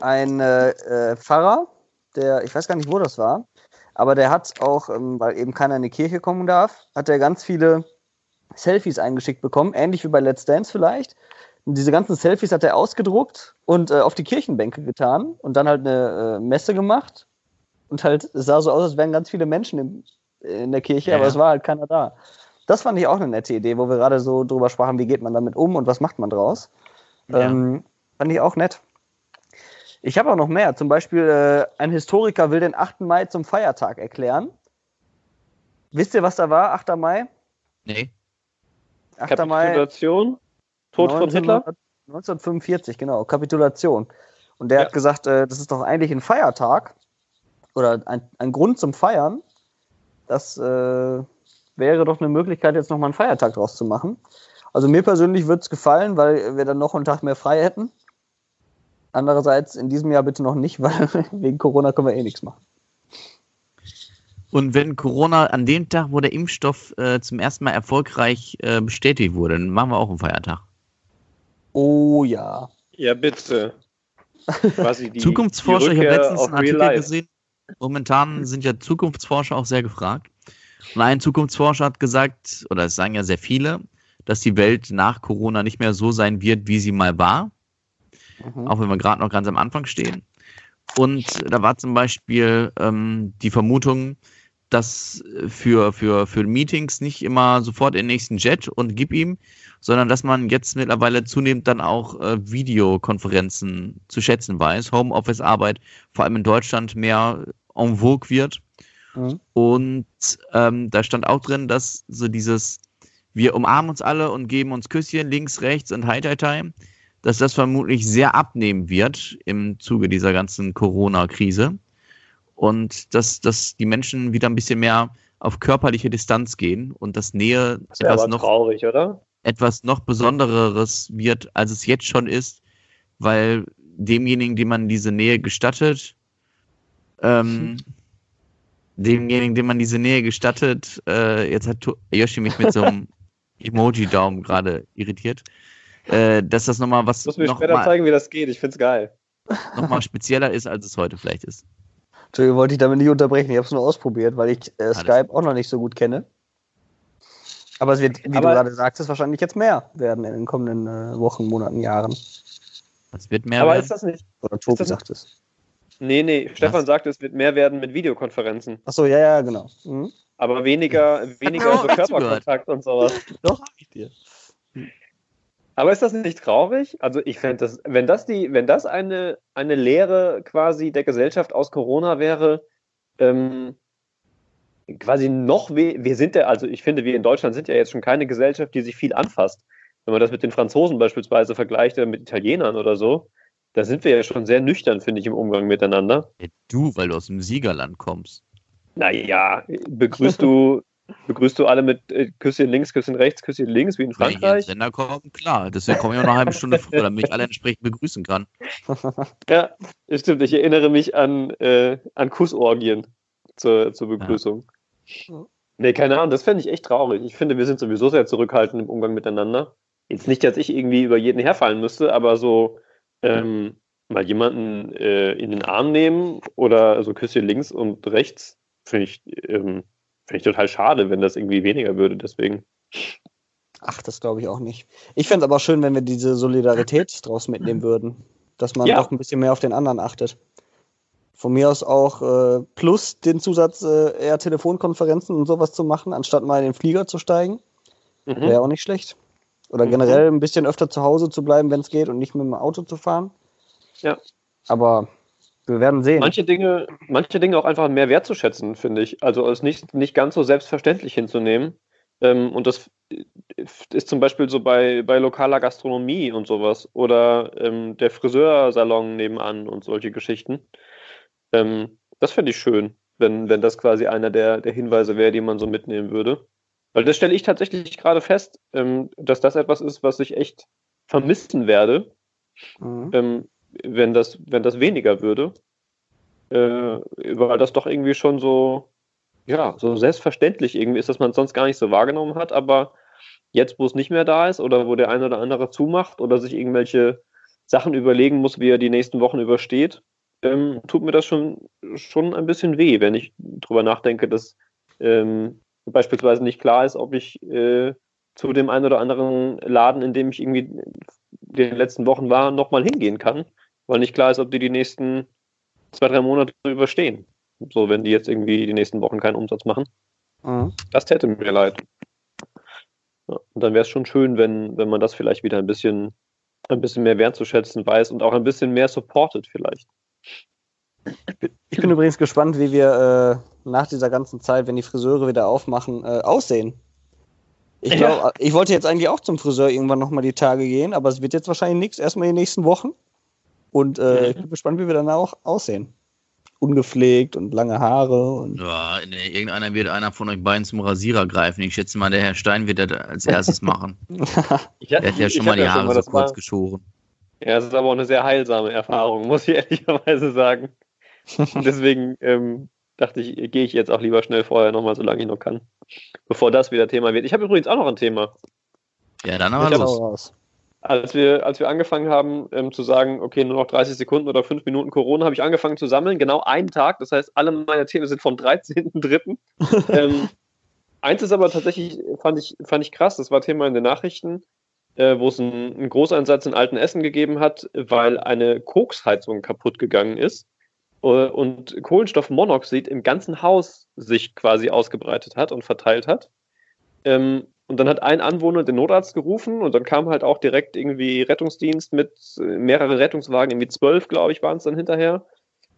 ein äh, Pfarrer, der, ich weiß gar nicht, wo das war, aber der hat auch, ähm, weil eben keiner in die Kirche kommen darf, hat er ganz viele Selfies eingeschickt bekommen, ähnlich wie bei Let's Dance vielleicht. Und diese ganzen Selfies hat er ausgedruckt und äh, auf die Kirchenbänke getan und dann halt eine äh, Messe gemacht und halt, es sah so aus, als wären ganz viele Menschen im, in der Kirche, Ja, aber es war halt keiner da. Das fand ich auch eine nette Idee, wo wir gerade so drüber sprachen, wie geht man damit um und was macht man draus. Ja. Ähm, fand ich auch nett. Ich habe auch noch mehr. Zum Beispiel, äh, ein Historiker will den 8. Mai zum Feiertag erklären. Wisst ihr, was da war, 8. Mai? Nee. 8. Mai Kapitulation, Tod von Hitler. 1945, genau, Kapitulation. Und der Ja. hat gesagt, äh, das ist doch eigentlich ein Feiertag oder ein, ein Grund zum Feiern. Das äh, wäre doch eine Möglichkeit, jetzt nochmal einen Feiertag draus zu machen. Also mir persönlich würde es gefallen, weil wir dann noch einen Tag mehr frei hätten. Andererseits in diesem Jahr bitte noch nicht, weil wegen Corona können wir eh nichts machen. Und wenn Corona an dem Tag, wo der Impfstoff äh, zum ersten Mal erfolgreich äh, bestätigt wurde, dann machen wir auch einen Feiertag. Oh ja. Ja, bitte. Quasi die, Zukunftsforscher, die ich habe letztens einen Artikel Life. gesehen. Momentan sind ja Zukunftsforscher auch sehr gefragt. Und ein Zukunftsforscher hat gesagt, oder es sagen ja sehr viele, dass die Welt nach Corona nicht mehr so sein wird, wie sie mal war, Mhm. auch wenn wir gerade noch ganz am Anfang stehen. Und da war zum Beispiel ähm, die Vermutung, dass für, für, für Meetings nicht immer sofort den nächsten Jet und gib ihm, sondern dass man jetzt mittlerweile zunehmend dann auch äh, Videokonferenzen zu schätzen weiß, Homeoffice-Arbeit vor allem in Deutschland mehr en vogue wird. Mhm. Und ähm, da stand auch drin, dass so dieses, wir umarmen uns alle und geben uns Küsschen links, rechts und hi, hi, hi, dass das vermutlich sehr abnehmen wird im Zuge dieser ganzen Corona-Krise. Und dass, dass die Menschen wieder ein bisschen mehr auf körperliche Distanz gehen und dass Nähe Das etwas noch, traurig, oder? etwas noch Besondereres wird, als es jetzt schon ist, weil demjenigen, dem man diese Nähe gestattet, ähm, demjenigen, dem man diese Nähe gestattet, äh, jetzt hat Yoshi mich mit so einem Emoji-Daumen gerade irritiert, äh, dass das nochmal was Du musst mir noch später mal, zeigen, wie das geht. Ich find's geil. noch mal spezieller ist, als es heute vielleicht ist. Entschuldigung, wollte ich damit nicht unterbrechen. Ich habe es nur ausprobiert, weil ich äh, Skype auch noch nicht so gut kenne. Aber es wird, wie Aber- du gerade sagst, es wahrscheinlich jetzt mehr werden in den kommenden äh, Wochen, Monaten, Jahren. Es wird mehr Aber werden. ist das nicht? Oder Tobi das- sagt es. Nee, nee. Stefan Was? sagt, es wird mehr werden mit Videokonferenzen. Achso, ja, ja, genau. Mhm. Aber weniger, weniger so. Körperkontakt und sowas. Doch, hab ich dir. Aber ist das nicht traurig? Also ich fände das, wenn das die, wenn das eine, eine Lehre quasi der Gesellschaft aus Corona wäre, ähm, quasi noch we wir sind ja, also ich finde, wir in Deutschland sind ja jetzt schon keine Gesellschaft, die sich viel anfasst. Wenn man das mit den Franzosen beispielsweise vergleicht oder mit Italienern oder so, da sind wir ja schon sehr nüchtern, finde ich, im Umgang miteinander. Ja, du, weil du aus dem Siegerland kommst. Naja, begrüßt du, begrüßt du alle mit äh, Küsschen links, Küsschen rechts, Küsschen links, wie in Wenn ich Frankreich? Sender komme, klar. Deswegen komme ich auch noch eine halbe Stunde früher, damit ich alle entsprechend begrüßen kann. Ja, das stimmt. Ich erinnere mich an, äh, an Kussorgien zur, zur Begrüßung. Ja. Nee, keine Ahnung, das fände ich echt traurig. Ich finde, wir sind sowieso sehr zurückhaltend im Umgang miteinander. Jetzt nicht, dass ich irgendwie über jeden herfallen müsste, aber so ähm, mal jemanden äh, in den Arm nehmen oder so Küsschen links und rechts, finde ich, ähm, finde ich total schade, wenn das irgendwie weniger würde. Deswegen. Ach, das glaube ich auch nicht. Ich fände es aber schön, wenn wir diese Solidarität draus mitnehmen würden. Dass man Ja. doch ein bisschen mehr auf den anderen achtet. Von mir aus auch äh, plus den Zusatz, äh, eher Telefonkonferenzen und sowas zu machen, anstatt mal in den Flieger zu steigen. Mhm. Wäre auch nicht schlecht. Oder Mhm. generell ein bisschen öfter zu Hause zu bleiben, wenn es geht und nicht mit dem Auto zu fahren. Ja. Aber wir werden sehen. Manche Dinge, manche Dinge auch einfach mehr wertzuschätzen, finde ich. Also es nicht, nicht ganz so selbstverständlich hinzunehmen. Ähm, und das ist zum Beispiel so bei, bei lokaler Gastronomie und sowas. Oder ähm, der Friseursalon nebenan und solche Geschichten. Ähm, das fände ich schön, wenn, wenn das quasi einer der, der Hinweise wäre, die man so mitnehmen würde. Weil das stelle ich tatsächlich gerade fest, ähm, dass das etwas ist, was ich echt vermissen werde, Mhm. Wenn, das, wenn das weniger würde. Äh, weil das doch irgendwie schon so, ja, so selbstverständlich irgendwie ist, dass man es sonst gar nicht so wahrgenommen hat, aber jetzt, wo es nicht mehr da ist oder wo der eine oder andere zumacht oder sich irgendwelche Sachen überlegen muss, wie er die nächsten Wochen übersteht, ähm, tut mir das schon, schon ein bisschen weh, wenn ich drüber nachdenke, dass ähm, beispielsweise nicht klar ist, ob ich äh, zu dem einen oder anderen Laden, in dem ich irgendwie in den letzten Wochen war, nochmal hingehen kann, weil nicht klar ist, ob die die nächsten zwei, drei Monate überstehen. So, wenn die jetzt irgendwie die nächsten Wochen keinen Umsatz machen. Mhm. Das täte mir leid. Ja, und dann wäre es schon schön, wenn, wenn man das vielleicht wieder ein bisschen, ein bisschen mehr wertzuschätzen weiß und auch ein bisschen mehr supportet vielleicht. Ich bin, übrigens gespannt, wie wir äh, nach dieser ganzen Zeit, wenn die Friseure wieder aufmachen, äh, aussehen. Ich glaube, ja. ich wollte jetzt eigentlich auch zum Friseur irgendwann nochmal die Tage gehen, aber es wird jetzt wahrscheinlich nichts, erstmal in den nächsten Wochen. Und äh, ich bin gespannt, wie wir dann auch aussehen. Ungepflegt und lange Haare. Und ja, irgendeiner wird einer von euch beiden zum Rasierer greifen. Ich schätze mal, der Herr Stein wird das als erstes machen. der hat ja schon mal die Haare so kurz war, geschoren. Ja, es ist aber auch eine sehr heilsame Erfahrung, muss ich ehrlicherweise sagen. Und deswegen ähm, dachte ich, gehe ich jetzt auch lieber schnell vorher nochmal, solange ich noch kann. Bevor das wieder Thema wird. Ich habe übrigens auch noch ein Thema. Ja, dann aber los als wir, als wir angefangen haben ähm, zu sagen, okay, nur noch 30 Sekunden oder 5 Minuten Corona, habe ich angefangen zu sammeln, genau einen Tag. Das heißt, alle meine Themen sind vom 13.03. ähm, eins ist aber tatsächlich, fand ich, fand ich krass, das war Thema in den Nachrichten, äh, wo es einen, einen Großeinsatz in alten Essen gegeben hat, weil eine Koksheizung kaputt gegangen ist äh, und Kohlenstoffmonoxid im ganzen Haus sich quasi ausgebreitet hat und verteilt hat. Ähm, und dann hat ein Anwohner den Notarzt gerufen und dann kam halt auch direkt irgendwie Rettungsdienst mit äh, mehreren Rettungswagen, irgendwie zwölf, glaube ich, waren es dann hinterher.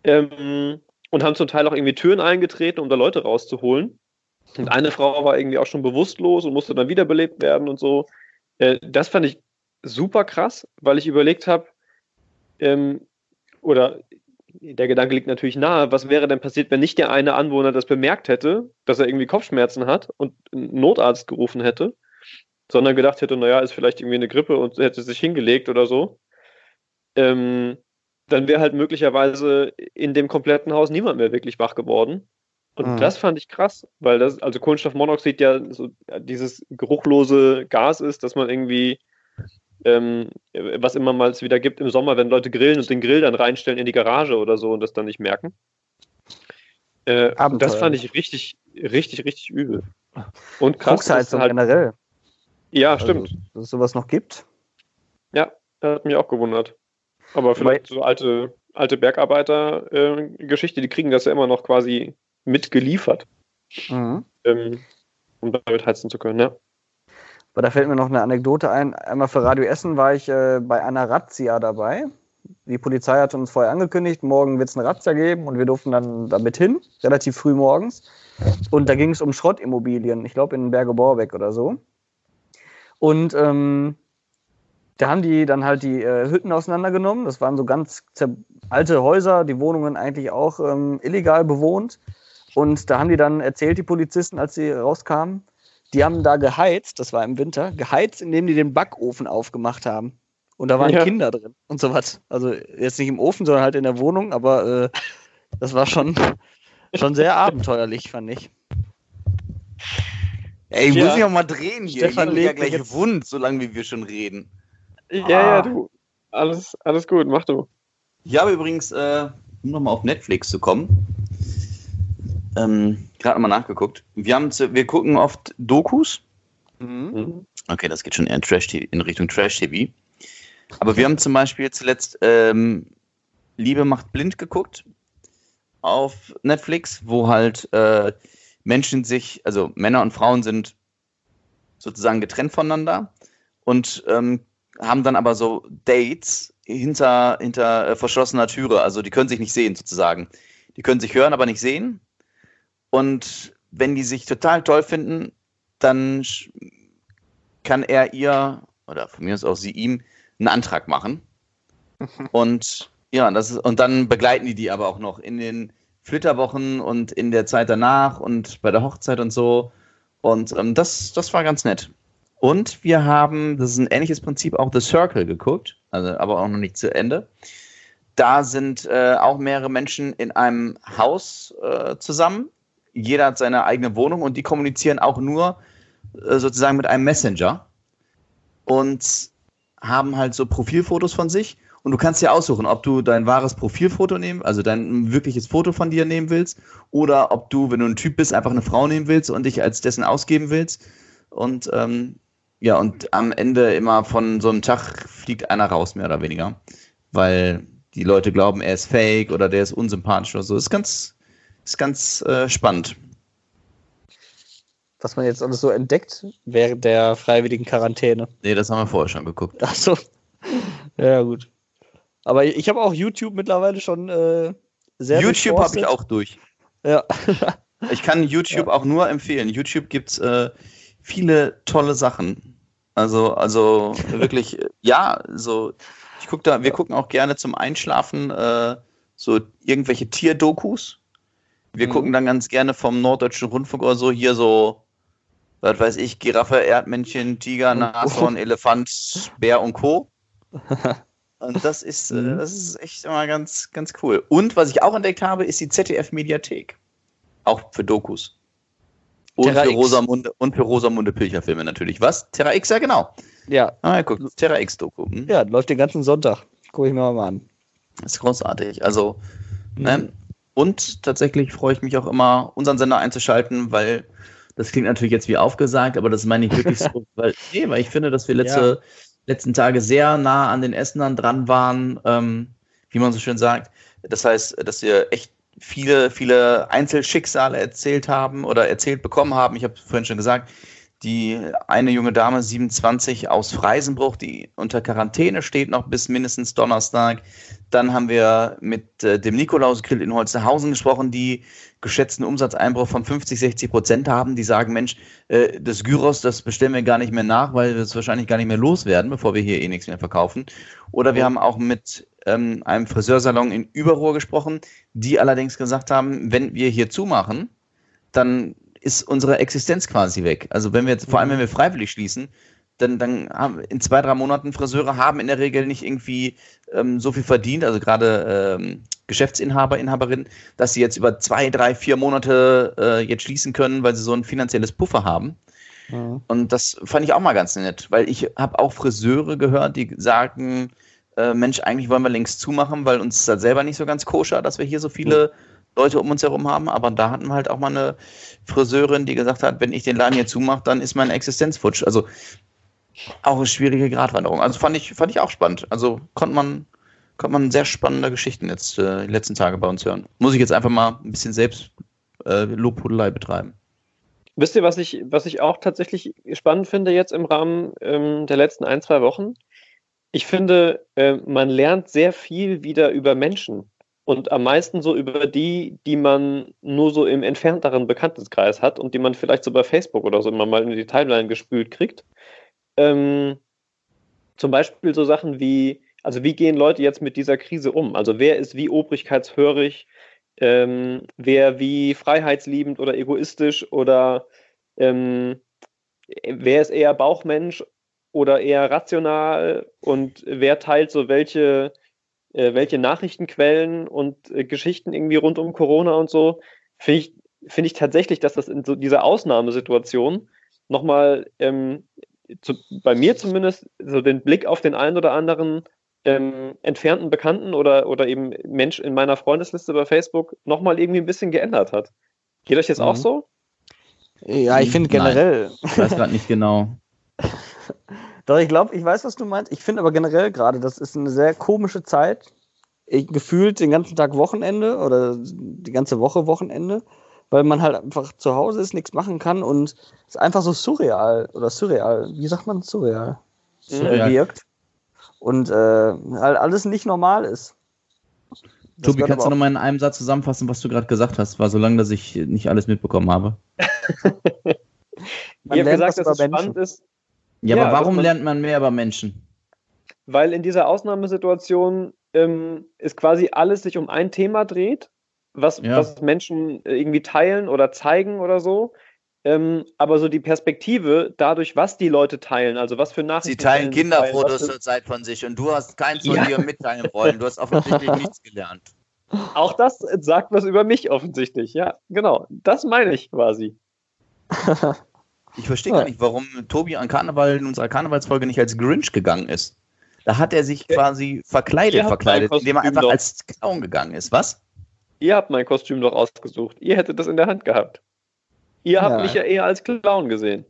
Ähm, und haben zum Teil auch irgendwie Türen eingetreten, um da Leute rauszuholen. Und eine Frau war irgendwie auch schon bewusstlos und musste dann wiederbelebt werden und so. Äh, das fand ich super krass, weil ich überlegt habe, ähm, oder der Gedanke liegt natürlich nahe, was wäre denn passiert, wenn nicht der eine Anwohner das bemerkt hätte, dass er irgendwie Kopfschmerzen hat und einen Notarzt gerufen hätte, sondern gedacht hätte, naja, ist vielleicht irgendwie eine Grippe und hätte sich hingelegt oder so. Ähm, dann wäre halt möglicherweise in dem kompletten Haus niemand mehr wirklich wach geworden. Und mhm. das fand ich krass, weil das, also Kohlenstoffmonoxid ja so dieses geruchlose Gas ist, dass man irgendwie ähm, was immer mal es wieder gibt im Sommer, wenn Leute grillen und den Grill dann reinstellen in die Garage oder so und das dann nicht merken. Äh, das fand ich richtig, richtig, richtig übel. Und krass. halt generell. Ja, also, stimmt. Dass es sowas noch gibt. Ja, das hat mich auch gewundert. Aber vielleicht so alte, alte Bergarbeiter-Geschichte, äh, die kriegen das ja immer noch quasi mitgeliefert. Mhm. Ähm, um damit heizen zu können, ja. Aber da fällt mir noch eine Anekdote ein. Einmal für Radio Essen war ich äh, bei einer Razzia dabei. Die Polizei hat uns vorher angekündigt, morgen wird es eine Razzia geben und wir durften dann damit hin, relativ früh morgens. Und da ging es um Schrottimmobilien, ich glaube in Berge-Borbeck oder so. Und ähm, da haben die dann halt die äh, Hütten auseinandergenommen. Das waren so ganz alte Häuser, die Wohnungen eigentlich auch ähm, illegal bewohnt. Und da haben die dann erzählt, die Polizisten, als sie rauskamen, die haben da geheizt, das war im Winter, geheizt, indem die den Backofen aufgemacht haben. Und da waren ja. Kinder drin und sowas. Also jetzt nicht im Ofen, sondern halt in der Wohnung, aber äh, das war schon, schon sehr abenteuerlich, fand ich. Ey, ich ja. muss mich auch mal drehen hier. Stefan ich bin ja gleich jetzt... wund, solange wie wir schon reden. Ja, ah. ja, du. Alles, alles gut, mach du. Ich habe übrigens, äh, um nochmal auf Netflix zu kommen, ähm, gerade mal nachgeguckt. Wir, haben wir gucken oft Dokus. Mhm. Okay, das geht schon eher in, Trash in Richtung Trash-TV. Aber wir haben zum Beispiel zuletzt ähm, Liebe macht blind geguckt auf Netflix, wo halt äh, Menschen sich, also Männer und Frauen sind sozusagen getrennt voneinander und ähm, haben dann aber so Dates hinter, hinter äh, verschlossener Türe. Also die können sich nicht sehen sozusagen. Die können sich hören, aber nicht sehen. Und wenn die sich total toll finden, dann kann er ihr, oder von mir aus auch sie ihm, einen Antrag machen. Und ja, das ist, und dann begleiten die die aber auch noch in den Flitterwochen und in der Zeit danach und bei der Hochzeit und so. Und ähm, das, das war ganz nett. Und wir haben, das ist ein ähnliches Prinzip, auch The Circle geguckt, also aber auch noch nicht zu Ende. Da sind äh, auch mehrere Menschen in einem Haus äh, zusammen jeder hat seine eigene Wohnung und die kommunizieren auch nur äh, sozusagen mit einem Messenger und haben halt so Profilfotos von sich. Und du kannst dir aussuchen, ob du dein wahres Profilfoto nehmen, also dein wirkliches Foto von dir nehmen willst, oder ob du, wenn du ein Typ bist, einfach eine Frau nehmen willst und dich als dessen ausgeben willst. Und ähm, ja, und am Ende immer von so einem Tag fliegt einer raus, mehr oder weniger. Weil die Leute glauben, er ist fake oder der ist unsympathisch oder so. Das ist ganz, ist ganz äh, spannend. Was man jetzt alles so entdeckt während der freiwilligen Quarantäne. Nee, das haben wir vorher schon geguckt. Achso. Ja, gut. Aber ich habe auch YouTube mittlerweile schon äh, sehr YouTube habe ich auch durch. Ja. ich kann YouTube ja. auch nur empfehlen. YouTube gibt es äh, viele tolle Sachen. Also, also wirklich, ja, so, ich guck da, wir gucken auch gerne zum Einschlafen äh, so irgendwelche Tierdokus. Wir mhm. gucken dann ganz gerne vom Norddeutschen Rundfunk oder so hier so, was weiß ich, Giraffe, Erdmännchen, Tiger, Nashorn, Elefant, Bär und Co. Und das ist, äh, mhm. das ist echt immer ganz, ganz cool. Und was ich auch entdeckt habe, ist die ZDF-Mediathek. Auch für Dokus. Und Terra für, Rosamunde, und für Rosamunde Pilcher-Filme natürlich. Was? Terra X, ja genau. Ja. Ah, guck, Terra X-Doku. Hm? Ja, läuft den ganzen Sonntag. Gucke ich mir mal an. Das ist großartig. Also, mhm. ne? Und tatsächlich freue ich mich auch immer, unseren Sender einzuschalten, weil das klingt natürlich jetzt wie aufgesagt, aber das meine ich wirklich so, weil, nee, weil ich finde, dass wir letzte, ja. letzten Tage sehr nah an den Essenern dran waren, ähm, wie man so schön sagt. Das heißt, dass wir echt viele, viele Einzelschicksale erzählt haben oder erzählt bekommen haben. Ich habe vorhin schon gesagt, die eine junge Dame, 27, aus Freisenbruch, die unter Quarantäne steht noch bis mindestens Donnerstag. Dann haben wir mit äh, dem Nikolausgrill in Holzhausen gesprochen, die geschätzten Umsatzeinbruch von 50, 60 Prozent haben. Die sagen, Mensch, äh, das Gyros, das bestellen wir gar nicht mehr nach, weil wir es wahrscheinlich gar nicht mehr loswerden, bevor wir hier eh nichts mehr verkaufen. Oder wir haben auch mit ähm, einem Friseursalon in Überruhr gesprochen, die allerdings gesagt haben, wenn wir hier zumachen, dann ist unsere Existenz quasi weg. Also wenn wir jetzt, vor allem wenn wir freiwillig schließen, dann, dann haben in zwei, drei Monaten Friseure haben in der Regel nicht irgendwie ähm, so viel verdient, also gerade ähm, Geschäftsinhaber, Inhaberinnen, dass sie jetzt über zwei, drei, vier Monate äh, jetzt schließen können, weil sie so ein finanzielles Puffer haben. Mhm. Und das fand ich auch mal ganz nett, weil ich habe auch Friseure gehört, die sagen, äh, Mensch, eigentlich wollen wir längst zumachen, weil uns das selber nicht so ganz koscher, dass wir hier so viele mhm Leute um uns herum haben, aber da hatten wir halt auch mal eine Friseurin, die gesagt hat, wenn ich den Laden hier zumache, dann ist meine Existenz futsch. Also auch eine schwierige Gratwanderung. Also fand ich, fand ich auch spannend. Also konnte man, konnte man sehr spannende Geschichten jetzt äh, die letzten Tage bei uns hören. Muss ich jetzt einfach mal ein bisschen selbst äh, Lobhudelei betreiben. Wisst ihr, was ich, was ich auch tatsächlich spannend finde jetzt im Rahmen ähm, der letzten ein, zwei Wochen? Ich finde, äh, man lernt sehr viel wieder über Menschen und am meisten so über die, die man nur so im entfernteren Bekanntenkreis hat und die man vielleicht so bei Facebook oder so immer mal in die Timeline gespült kriegt. Ähm, zum Beispiel so Sachen wie, also wie gehen Leute jetzt mit dieser Krise um? Also wer ist wie obrigkeitshörig, ähm, wer wie freiheitsliebend oder egoistisch oder ähm, wer ist eher Bauchmensch oder eher rational und wer teilt so welche äh, welche Nachrichtenquellen und äh, Geschichten irgendwie rund um Corona und so, finde ich, finde ich tatsächlich, dass das in so dieser Ausnahmesituation nochmal ähm, zu, bei mir zumindest so den Blick auf den einen oder anderen ähm, entfernten Bekannten oder, oder eben Mensch in meiner Freundesliste bei Facebook nochmal irgendwie ein bisschen geändert hat. Geht euch das mhm. auch so? Ja, ich finde generell. Nein, ich weiß gerade nicht genau. Doch, ich glaube, ich weiß, was du meinst. Ich finde aber generell gerade, das ist eine sehr komische Zeit. Ich, gefühlt den ganzen Tag Wochenende oder die ganze Woche Wochenende, weil man halt einfach zu Hause ist, nichts machen kann und es ist einfach so surreal oder surreal. Wie sagt man surreal? Surreal. wirkt. Und äh, halt alles nicht normal ist. Das Tobi, kannst du nochmal in einem Satz zusammenfassen, was du gerade gesagt hast? War so lange, dass ich nicht alles mitbekommen habe. ich habe gesagt, dass es spannend ist, ja, ja aber warum man, lernt man mehr über Menschen? Weil in dieser Ausnahmesituation ähm, es quasi alles sich um ein Thema dreht, was, ja. was Menschen irgendwie teilen oder zeigen oder so. Ähm, aber so die Perspektive dadurch, was die Leute teilen, also was für Nachrichten. Sie teilen Kinderfotos zurzeit von sich und du hast keins von ja. dir mitteilen wollen. Du hast offensichtlich nichts gelernt. Auch das sagt was über mich offensichtlich, ja, genau. Das meine ich quasi. Ich verstehe ja. gar nicht, warum Tobi an Karneval in unserer Karnevalsfolge nicht als Grinch gegangen ist. Da hat er sich quasi verkleidet, verkleidet, indem er einfach doch. als Clown gegangen ist. Was? Ihr habt mein Kostüm doch ausgesucht. Ihr hättet das in der Hand gehabt. Ihr habt mich ja eher als Clown gesehen.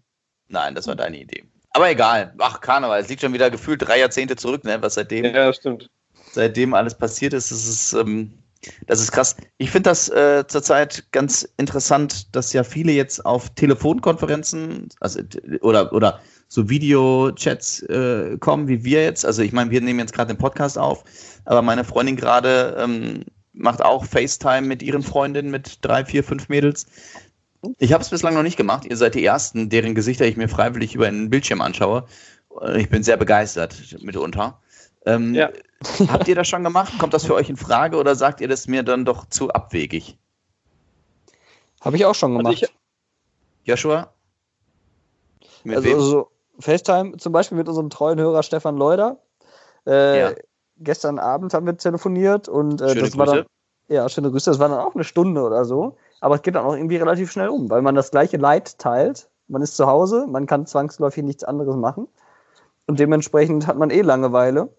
Nein, das war deine Idee. Aber egal. Ach, Karneval. Es liegt schon wieder gefühlt drei Jahrzehnte zurück, ne? Was seitdem. Ja, stimmt. Seitdem alles passiert ist, ist es. Ähm, Das ist krass. Ich finde das äh, zurzeit ganz interessant, dass ja viele jetzt auf Telefonkonferenzen also, oder, oder so Videochats äh, kommen, wie wir jetzt. Also ich meine, wir nehmen jetzt gerade den Podcast auf, aber meine Freundin gerade ähm, macht auch FaceTime mit ihren Freundinnen mit drei, vier, fünf Mädels. Ich habe es bislang noch nicht gemacht. Ihr seid die Ersten, deren Gesichter ich mir freiwillig über einen Bildschirm anschaue. Ich bin sehr begeistert mitunter. Ähm, ja. habt ihr das schon gemacht? Kommt das für euch in Frage oder sagt ihr das mir dann doch zu abwegig? Habe ich auch schon also gemacht. Also ich, Joshua? Mit also, also, FaceTime zum Beispiel mit unserem treuen Hörer Stefan Leuder. Äh, ja. Gestern Abend haben wir telefoniert und äh, das Grüße. war dann. Ja, schöne Grüße. Das war dann auch eine Stunde oder so. Aber es geht dann auch irgendwie relativ schnell um, weil man das gleiche Leid teilt. Man ist zu Hause, man kann zwangsläufig nichts anderes machen. Und dementsprechend hat man eh Langeweile.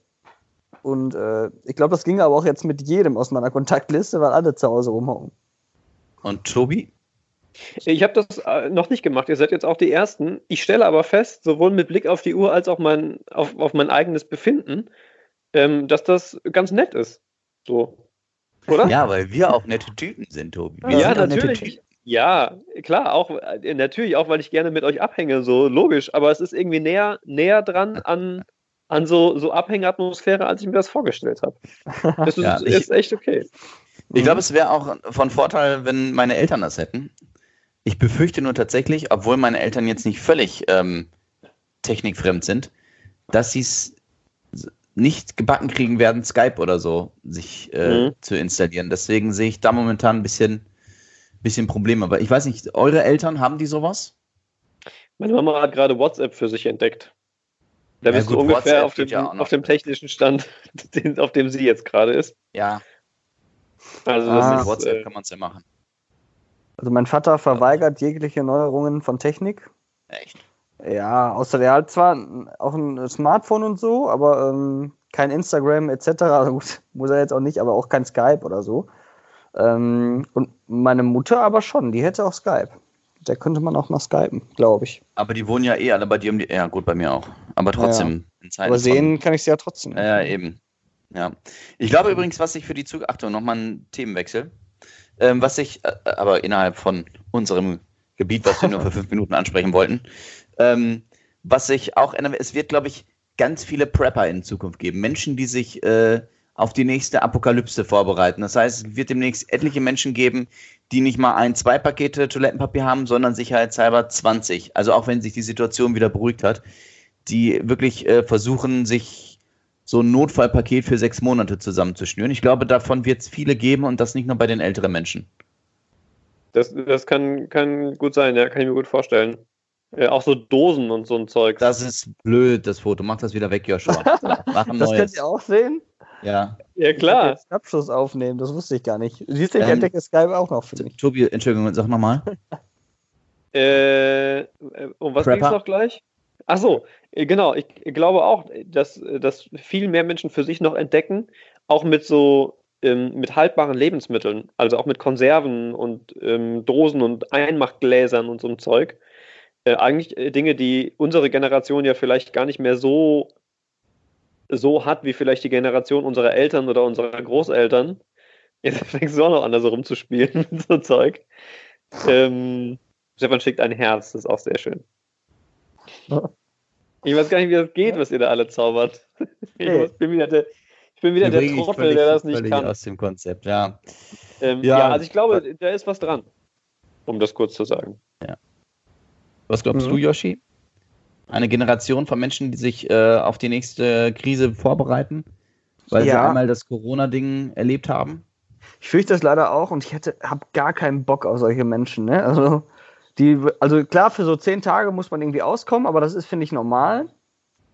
Und äh, ich glaube, das ging aber auch jetzt mit jedem aus meiner Kontaktliste, weil alle zu Hause rumhauen. Und Tobi? Ich habe das äh, noch nicht gemacht. Ihr seid jetzt auch die Ersten. Ich stelle aber fest, sowohl mit Blick auf die Uhr als auch mein, auf, auf mein eigenes Befinden, ähm, dass das ganz nett ist. So. Oder? Ja, weil wir auch nette Typen sind, Tobi. Wir ja, natürlich. Ja, klar, auch äh, natürlich auch, weil ich gerne mit euch abhänge, so logisch. Aber es ist irgendwie näher, näher dran an an so, so Abhängatmosphäre, als ich mir das vorgestellt habe. Das ist, ja, ich, ist, echt okay. Ich glaube, es wäre auch von Vorteil, wenn meine Eltern das hätten. Ich befürchte nur tatsächlich, obwohl meine Eltern jetzt nicht völlig ähm, technikfremd sind, dass sie es nicht gebacken kriegen werden, Skype oder so sich äh, mhm. zu installieren. Deswegen sehe ich da momentan ein bisschen, bisschen Probleme. Aber ich weiß nicht, eure Eltern haben die sowas? Meine Mama hat gerade WhatsApp für sich entdeckt. Da ja, bist gut, du ungefähr auf dem, ja auf dem, technischen Stand, den, auf dem sie jetzt gerade ist. Ja. Also das ah, ist, WhatsApp äh, kann man es ja machen. Also mein Vater verweigert jegliche Neuerungen von Technik. Echt? Ja, außer der hat zwar auch ein Smartphone und so, aber ähm, kein Instagram etc. Also gut, muss er jetzt auch nicht, aber auch kein Skype oder so. Ähm, und meine Mutter aber schon, die hätte auch Skype der könnte man auch noch skypen, glaube ich. Aber die wohnen ja eh alle bei dir um die. Ja, gut, bei mir auch. Aber trotzdem. Ja. Aber sehen kann ich sie ja trotzdem. Ja, eben. Ja. Ich glaube übrigens, was ich für die Zukunft. Achtung, nochmal ein Themenwechsel. Ähm, was ich, äh, aber innerhalb von unserem Gebiet, was wir nur für fünf Minuten ansprechen wollten, ähm, was sich auch ändern es wird, glaube ich, ganz viele Prepper in Zukunft geben. Menschen, die sich äh, auf die nächste Apokalypse vorbereiten. Das heißt, es wird demnächst etliche Menschen geben, die nicht mal ein, zwei Pakete Toilettenpapier haben, sondern sicherheitshalber 20. Also auch wenn sich die Situation wieder beruhigt hat, die wirklich äh, versuchen, sich so ein Notfallpaket für sechs Monate zusammenzuschnüren. Ich glaube, davon wird es viele geben und das nicht nur bei den älteren Menschen. Das, das kann, kann gut sein, ja, kann ich mir gut vorstellen. Ja, auch so Dosen und so ein Zeug. Das ist blöd, das Foto. Mach das wieder weg, Joshua. Mach ein das neues. könnt ihr auch sehen? Ja. Ja, klar. Ich Abschluss aufnehmen, das wusste ich gar nicht. Siehst du, ich ähm, entdecke Skype auch noch für mich. Tobi, Entschuldigung, sag nochmal. äh, um was ging es noch gleich? Ach so, äh, genau. Ich glaube auch, dass, dass viel mehr Menschen für sich noch entdecken, auch mit so ähm, mit haltbaren Lebensmitteln, also auch mit Konserven und ähm, Dosen und Einmachgläsern und so ein Zeug. Äh, eigentlich äh, Dinge, die unsere Generation ja vielleicht gar nicht mehr so so hat wie vielleicht die Generation unserer Eltern oder unserer Großeltern. Jetzt fängst du auch noch an, da so rumzuspielen mit so Zeug. Ähm, Stefan schickt ein Herz, das ist auch sehr schön. Ich weiß gar nicht, wie das geht, was ihr da alle zaubert. Ich bin wieder der, ich bin wieder der Trottel, der das nicht kann. aus dem Konzept, ja. Ähm, ja. ja. also ich glaube, da ist was dran, um das kurz zu sagen. Ja. Was glaubst mhm. du, Yoshi? Eine Generation von Menschen, die sich äh, auf die nächste Krise vorbereiten, weil ja. sie einmal das Corona-Ding erlebt haben? Ich fürchte das leider auch und ich hätte, habe gar keinen Bock auf solche Menschen. Ne? Also, die, also klar, für so zehn Tage muss man irgendwie auskommen, aber das ist, finde ich, normal.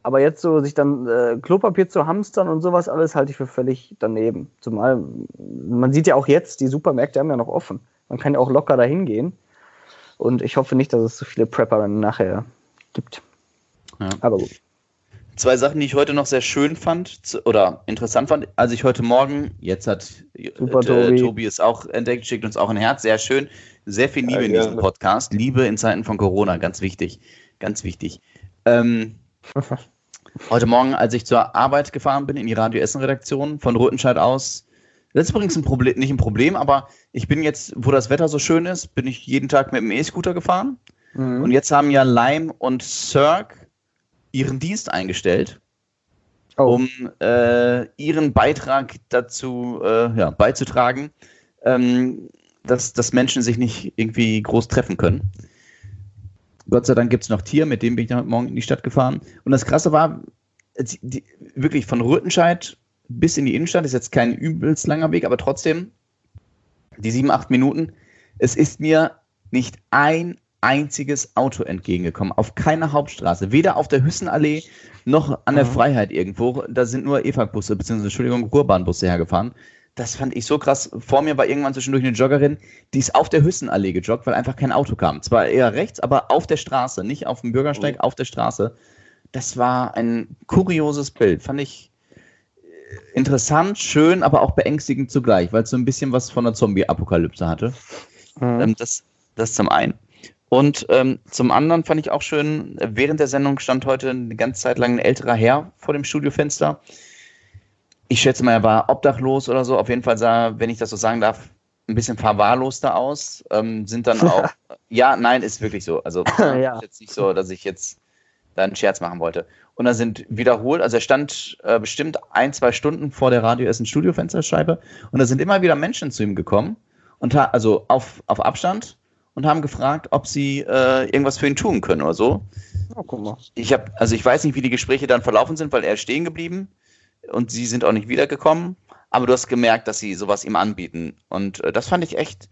Aber jetzt so sich dann äh, Klopapier zu hamstern und sowas alles halte ich für völlig daneben. Zumal man sieht ja auch jetzt, die Supermärkte haben ja noch offen. Man kann ja auch locker dahin gehen. Und ich hoffe nicht, dass es so viele Prepper dann nachher gibt. Ja. Aber gut. Zwei Sachen, die ich heute noch sehr schön fand oder interessant fand, als ich heute Morgen, jetzt hat Super, äh, Tobi. Tobi es auch entdeckt, schickt uns auch ein Herz, sehr schön. Sehr viel Liebe ja, in diesem Podcast. Liebe in Zeiten von Corona, ganz wichtig. Ganz wichtig. Ähm, heute Morgen, als ich zur Arbeit gefahren bin, in die Radio Essen Redaktion von Rothenscheid aus, Das ist übrigens ein Problem, nicht ein Problem, aber ich bin jetzt, wo das Wetter so schön ist, bin ich jeden Tag mit dem E-Scooter gefahren. Mhm. Und jetzt haben ja Lime und Cirque ihren Dienst eingestellt, oh. um äh, ihren Beitrag dazu äh, ja, beizutragen, ähm, dass, dass Menschen sich nicht irgendwie groß treffen können. Gott sei Dank gibt es noch Tier, mit dem bin ich dann heute Morgen in die Stadt gefahren. Und das Krasse war, die, wirklich von Rüttenscheid bis in die Innenstadt ist jetzt kein übelst langer Weg, aber trotzdem die sieben, acht Minuten. Es ist mir nicht ein einziges Auto entgegengekommen. Auf keiner Hauptstraße. Weder auf der Hüssenallee noch an der mhm. Freiheit irgendwo. Da sind nur EFAG-Busse, beziehungsweise, Entschuldigung, Ruhrbahnbusse hergefahren. Das fand ich so krass. Vor mir war irgendwann zwischendurch eine Joggerin, die ist auf der Hüssenallee gejoggt, weil einfach kein Auto kam. Zwar eher rechts, aber auf der Straße, nicht auf dem Bürgersteig, mhm. auf der Straße. Das war ein kurioses Bild. Fand ich äh, interessant, schön, aber auch beängstigend zugleich, weil es so ein bisschen was von der Zombie-Apokalypse hatte. Mhm. Ähm, das, das zum einen. Und ähm, zum anderen fand ich auch schön, während der Sendung stand heute eine ganze Zeit lang ein älterer Herr vor dem Studiofenster ich schätze mal, er war obdachlos oder so. Auf jeden Fall sah, wenn ich das so sagen darf, ein bisschen verwahrloster aus. Ähm, sind dann auch. ja, nein, ist wirklich so. Also ja. ist jetzt nicht so, dass ich jetzt da einen Scherz machen wollte. Und da sind wiederholt, also er stand äh, bestimmt ein, zwei Stunden vor der Radio Essen Studiofensterscheibe und da sind immer wieder Menschen zu ihm gekommen und also auf, auf Abstand und haben gefragt, ob sie äh, irgendwas für ihn tun können oder so. Oh, guck mal. Ich habe, also ich weiß nicht, wie die Gespräche dann verlaufen sind, weil er ist stehen geblieben und sie sind auch nicht wiedergekommen. Aber du hast gemerkt, dass sie sowas ihm anbieten. Und äh, das fand ich echt,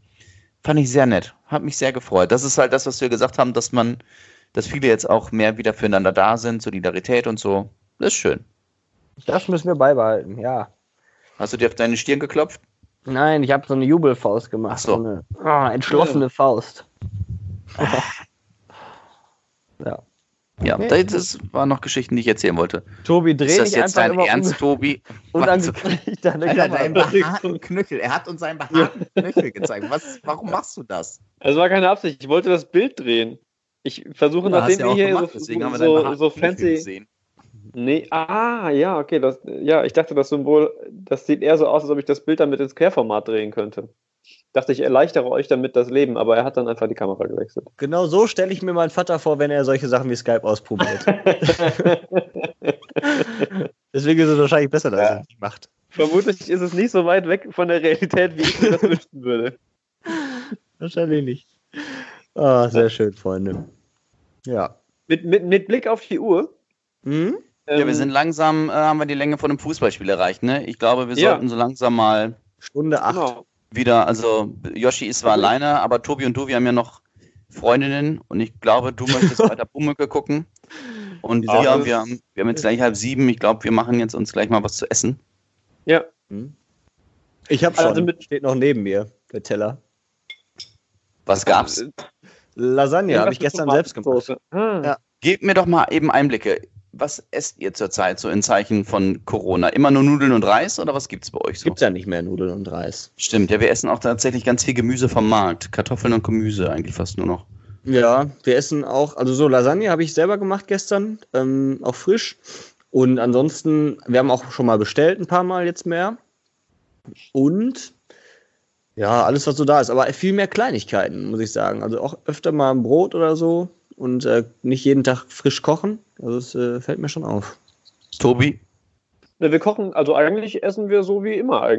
fand ich sehr nett. Hat mich sehr gefreut. Das ist halt das, was wir gesagt haben, dass man, dass viele jetzt auch mehr wieder füreinander da sind, Solidarität und so. Das ist schön. Das müssen wir beibehalten, ja. Hast du dir auf deine Stirn geklopft? Nein, ich habe so eine Jubelfaust gemacht. Ach so. so eine oh, entschlossene Faust. ja. Ja, okay. das waren noch Geschichten, die ich erzählen wollte. Tobi, dreh Ist das jetzt dein Ernst, Tobi? Unangekündigt deine Alter, deinen behaarten Knöchel. Er hat uns seinen behaarten Knöchel gezeigt. Was, warum machst du das? Es war keine Absicht. Ich wollte das Bild drehen. Ich versuche, ja, nachdem wir hier gemacht, so, so, so, so fancy... Gesehen. Nee, ah, ja, okay. Das, ja, ich dachte, das Symbol, das sieht eher so aus, als ob ich das Bild dann mit ins Querformat drehen könnte dachte ich, erleichtere euch damit das Leben, aber er hat dann einfach die Kamera gewechselt. Genau so stelle ich mir meinen Vater vor, wenn er solche Sachen wie Skype ausprobiert. Deswegen ist es wahrscheinlich besser, dass ja. er es nicht macht. Vermutlich ist es nicht so weit weg von der Realität, wie ich mir das wünschen würde. Wahrscheinlich nicht. Oh, sehr schön, Freunde. Ja. Mit, mit, mit Blick auf die Uhr. Mhm. Ja, wir ähm, sind langsam, äh, haben wir die Länge von einem Fußballspiel erreicht, ne? Ich glaube, wir ja. sollten so langsam mal. Stunde acht. Genau wieder, also Yoshi ist zwar alleine, aber Tobi und du, wir haben ja noch Freundinnen und ich glaube, du möchtest weiter Pumucke gucken. Und wir, wir, haben, wir haben jetzt gleich halb sieben. Ich glaube, wir machen jetzt uns gleich mal was zu essen. Ja. Hm. Ich habe also schon, mit steht noch neben mir, der Teller. Was gab's? Lasagne, habe ich gestern selbst gemacht. Ah. Ja. Gebt mir doch mal eben Einblicke was esst ihr zurzeit so in Zeichen von Corona? Immer nur Nudeln und Reis oder was gibt es bei euch so? Gibt ja nicht mehr Nudeln und Reis. Stimmt, ja, wir essen auch tatsächlich ganz viel Gemüse vom Markt. Kartoffeln und Gemüse eigentlich fast nur noch. Ja, wir essen auch, also so Lasagne habe ich selber gemacht gestern, ähm, auch frisch. Und ansonsten, wir haben auch schon mal bestellt, ein paar Mal jetzt mehr. Und ja, alles, was so da ist. Aber viel mehr Kleinigkeiten, muss ich sagen. Also auch öfter mal ein Brot oder so und äh, nicht jeden Tag frisch kochen. Also es äh, fällt mir schon auf. Tobi? Ja, wir kochen, also eigentlich essen wir so wie immer,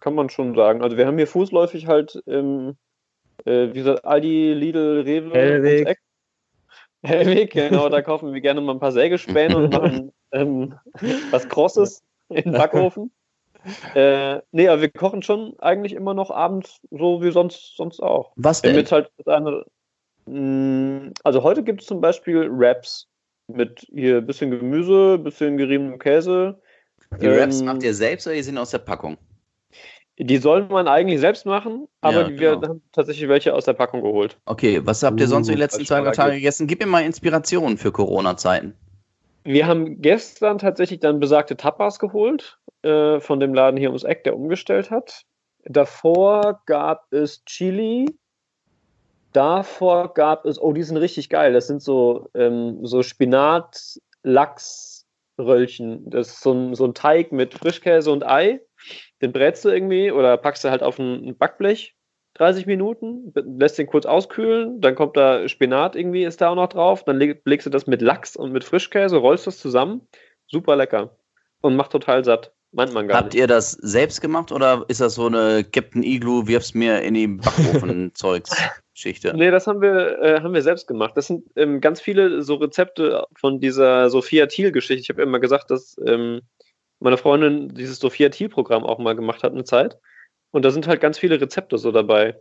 kann man schon sagen. Also wir haben hier fußläufig halt, ähm, äh, wie gesagt, Aldi, Lidl, Rewe. Hellweg. Hellweg, genau, da kaufen wir gerne mal ein paar Sägespäne und machen ähm, was Krosses in den Backofen. Äh, nee, aber wir kochen schon eigentlich immer noch abends so wie sonst, sonst auch. Was denn? Damit halt eine, Mm, also heute gibt es zum Beispiel Wraps mit hier ein bisschen Gemüse, ein bisschen geriebenem Käse. Die ähm, Wraps macht ihr selbst oder die sind aus der Packung? Die soll man eigentlich selbst machen, aber ja, genau. wir haben tatsächlich welche aus der Packung geholt. Okay, was habt ihr sonst uh, die letzten zwei Tage gegessen? Gib mir mal Inspiration für Corona-Zeiten. Wir haben gestern tatsächlich dann besagte Tapas geholt äh, von dem Laden hier ums Eck, der umgestellt hat. Davor gab es Chili, davor gab es, oh, die sind richtig geil. Das sind so, ähm, so Spinat-Lachs-Röllchen. Das ist so ein, so ein Teig mit Frischkäse und Ei. den brätst du irgendwie oder packst du halt auf ein Backblech 30 Minuten, lässt den kurz auskühlen, dann kommt da Spinat irgendwie, ist da auch noch drauf, dann leg, legst du das mit Lachs und mit Frischkäse, rollst das zusammen, super lecker und macht total satt. Meint man gar Habt nicht. ihr das selbst gemacht oder ist das so eine Captain Igloo, wirf's mir in die Backofen-Zeugs-Geschichte? Nee, das haben wir, äh, haben wir selbst gemacht. Das sind ähm, ganz viele so Rezepte von dieser Sophia Thiel-Geschichte. Ich habe immer gesagt, dass ähm, meine Freundin dieses Sophia Thiel-Programm auch mal gemacht hat eine Zeit. Und da sind halt ganz viele Rezepte so dabei.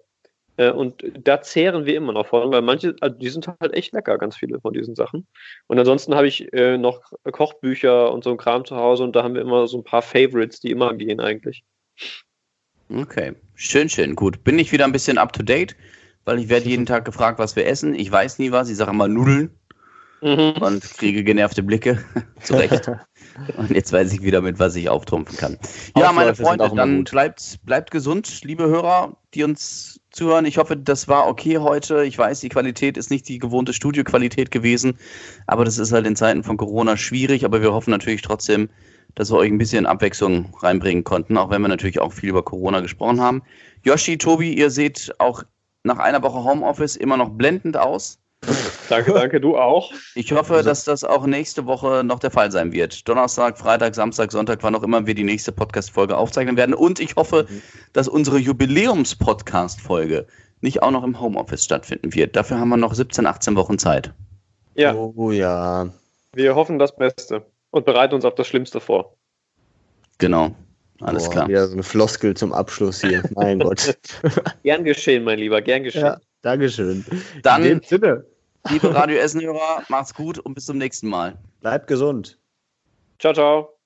Äh, und da zehren wir immer noch von, weil manche, also die sind halt echt lecker, ganz viele von diesen Sachen. Und ansonsten habe ich äh, noch Kochbücher und so ein Kram zu Hause und da haben wir immer so ein paar Favorites, die immer gehen eigentlich. Okay, schön, schön, gut. Bin ich wieder ein bisschen up to date, weil ich werde jeden Tag gefragt, was wir essen. Ich weiß nie was, ich sage immer Nudeln Mhm. und kriege genervte Blicke. Zu Recht. Und jetzt weiß ich wieder, mit was ich auftrumpfen kann. Ja, meine Freunde, dann bleibt, bleibt gesund, liebe Hörer, die uns zuhören. Ich hoffe, das war okay heute. Ich weiß, die Qualität ist nicht die gewohnte Studioqualität gewesen, aber das ist halt in Zeiten von Corona schwierig. Aber wir hoffen natürlich trotzdem, dass wir euch ein bisschen Abwechslung reinbringen konnten, auch wenn wir natürlich auch viel über Corona gesprochen haben. Yoshi, Tobi, ihr seht auch nach einer Woche Homeoffice immer noch blendend aus. Danke, danke, du auch. Ich hoffe, dass das auch nächste Woche noch der Fall sein wird. Donnerstag, Freitag, Samstag, Sonntag, wann auch immer wir die nächste Podcast-Folge aufzeichnen werden. Und ich hoffe, dass unsere Jubiläums-Podcast-Folge nicht auch noch im Homeoffice stattfinden wird. Dafür haben wir noch 17, 18 Wochen Zeit. Ja, Oh ja. wir hoffen das Beste und bereiten uns auf das Schlimmste vor. Genau. Alles Boah, klar. Wieder so eine Floskel zum Abschluss hier. Mein Gott. Gern geschehen, mein Lieber, gern geschehen. Ja, Dankeschön. Dann- In dem Sinne, Liebe Radio Essen-Hörer, macht's gut und bis zum nächsten Mal. bleibt gesund. Ciao, ciao.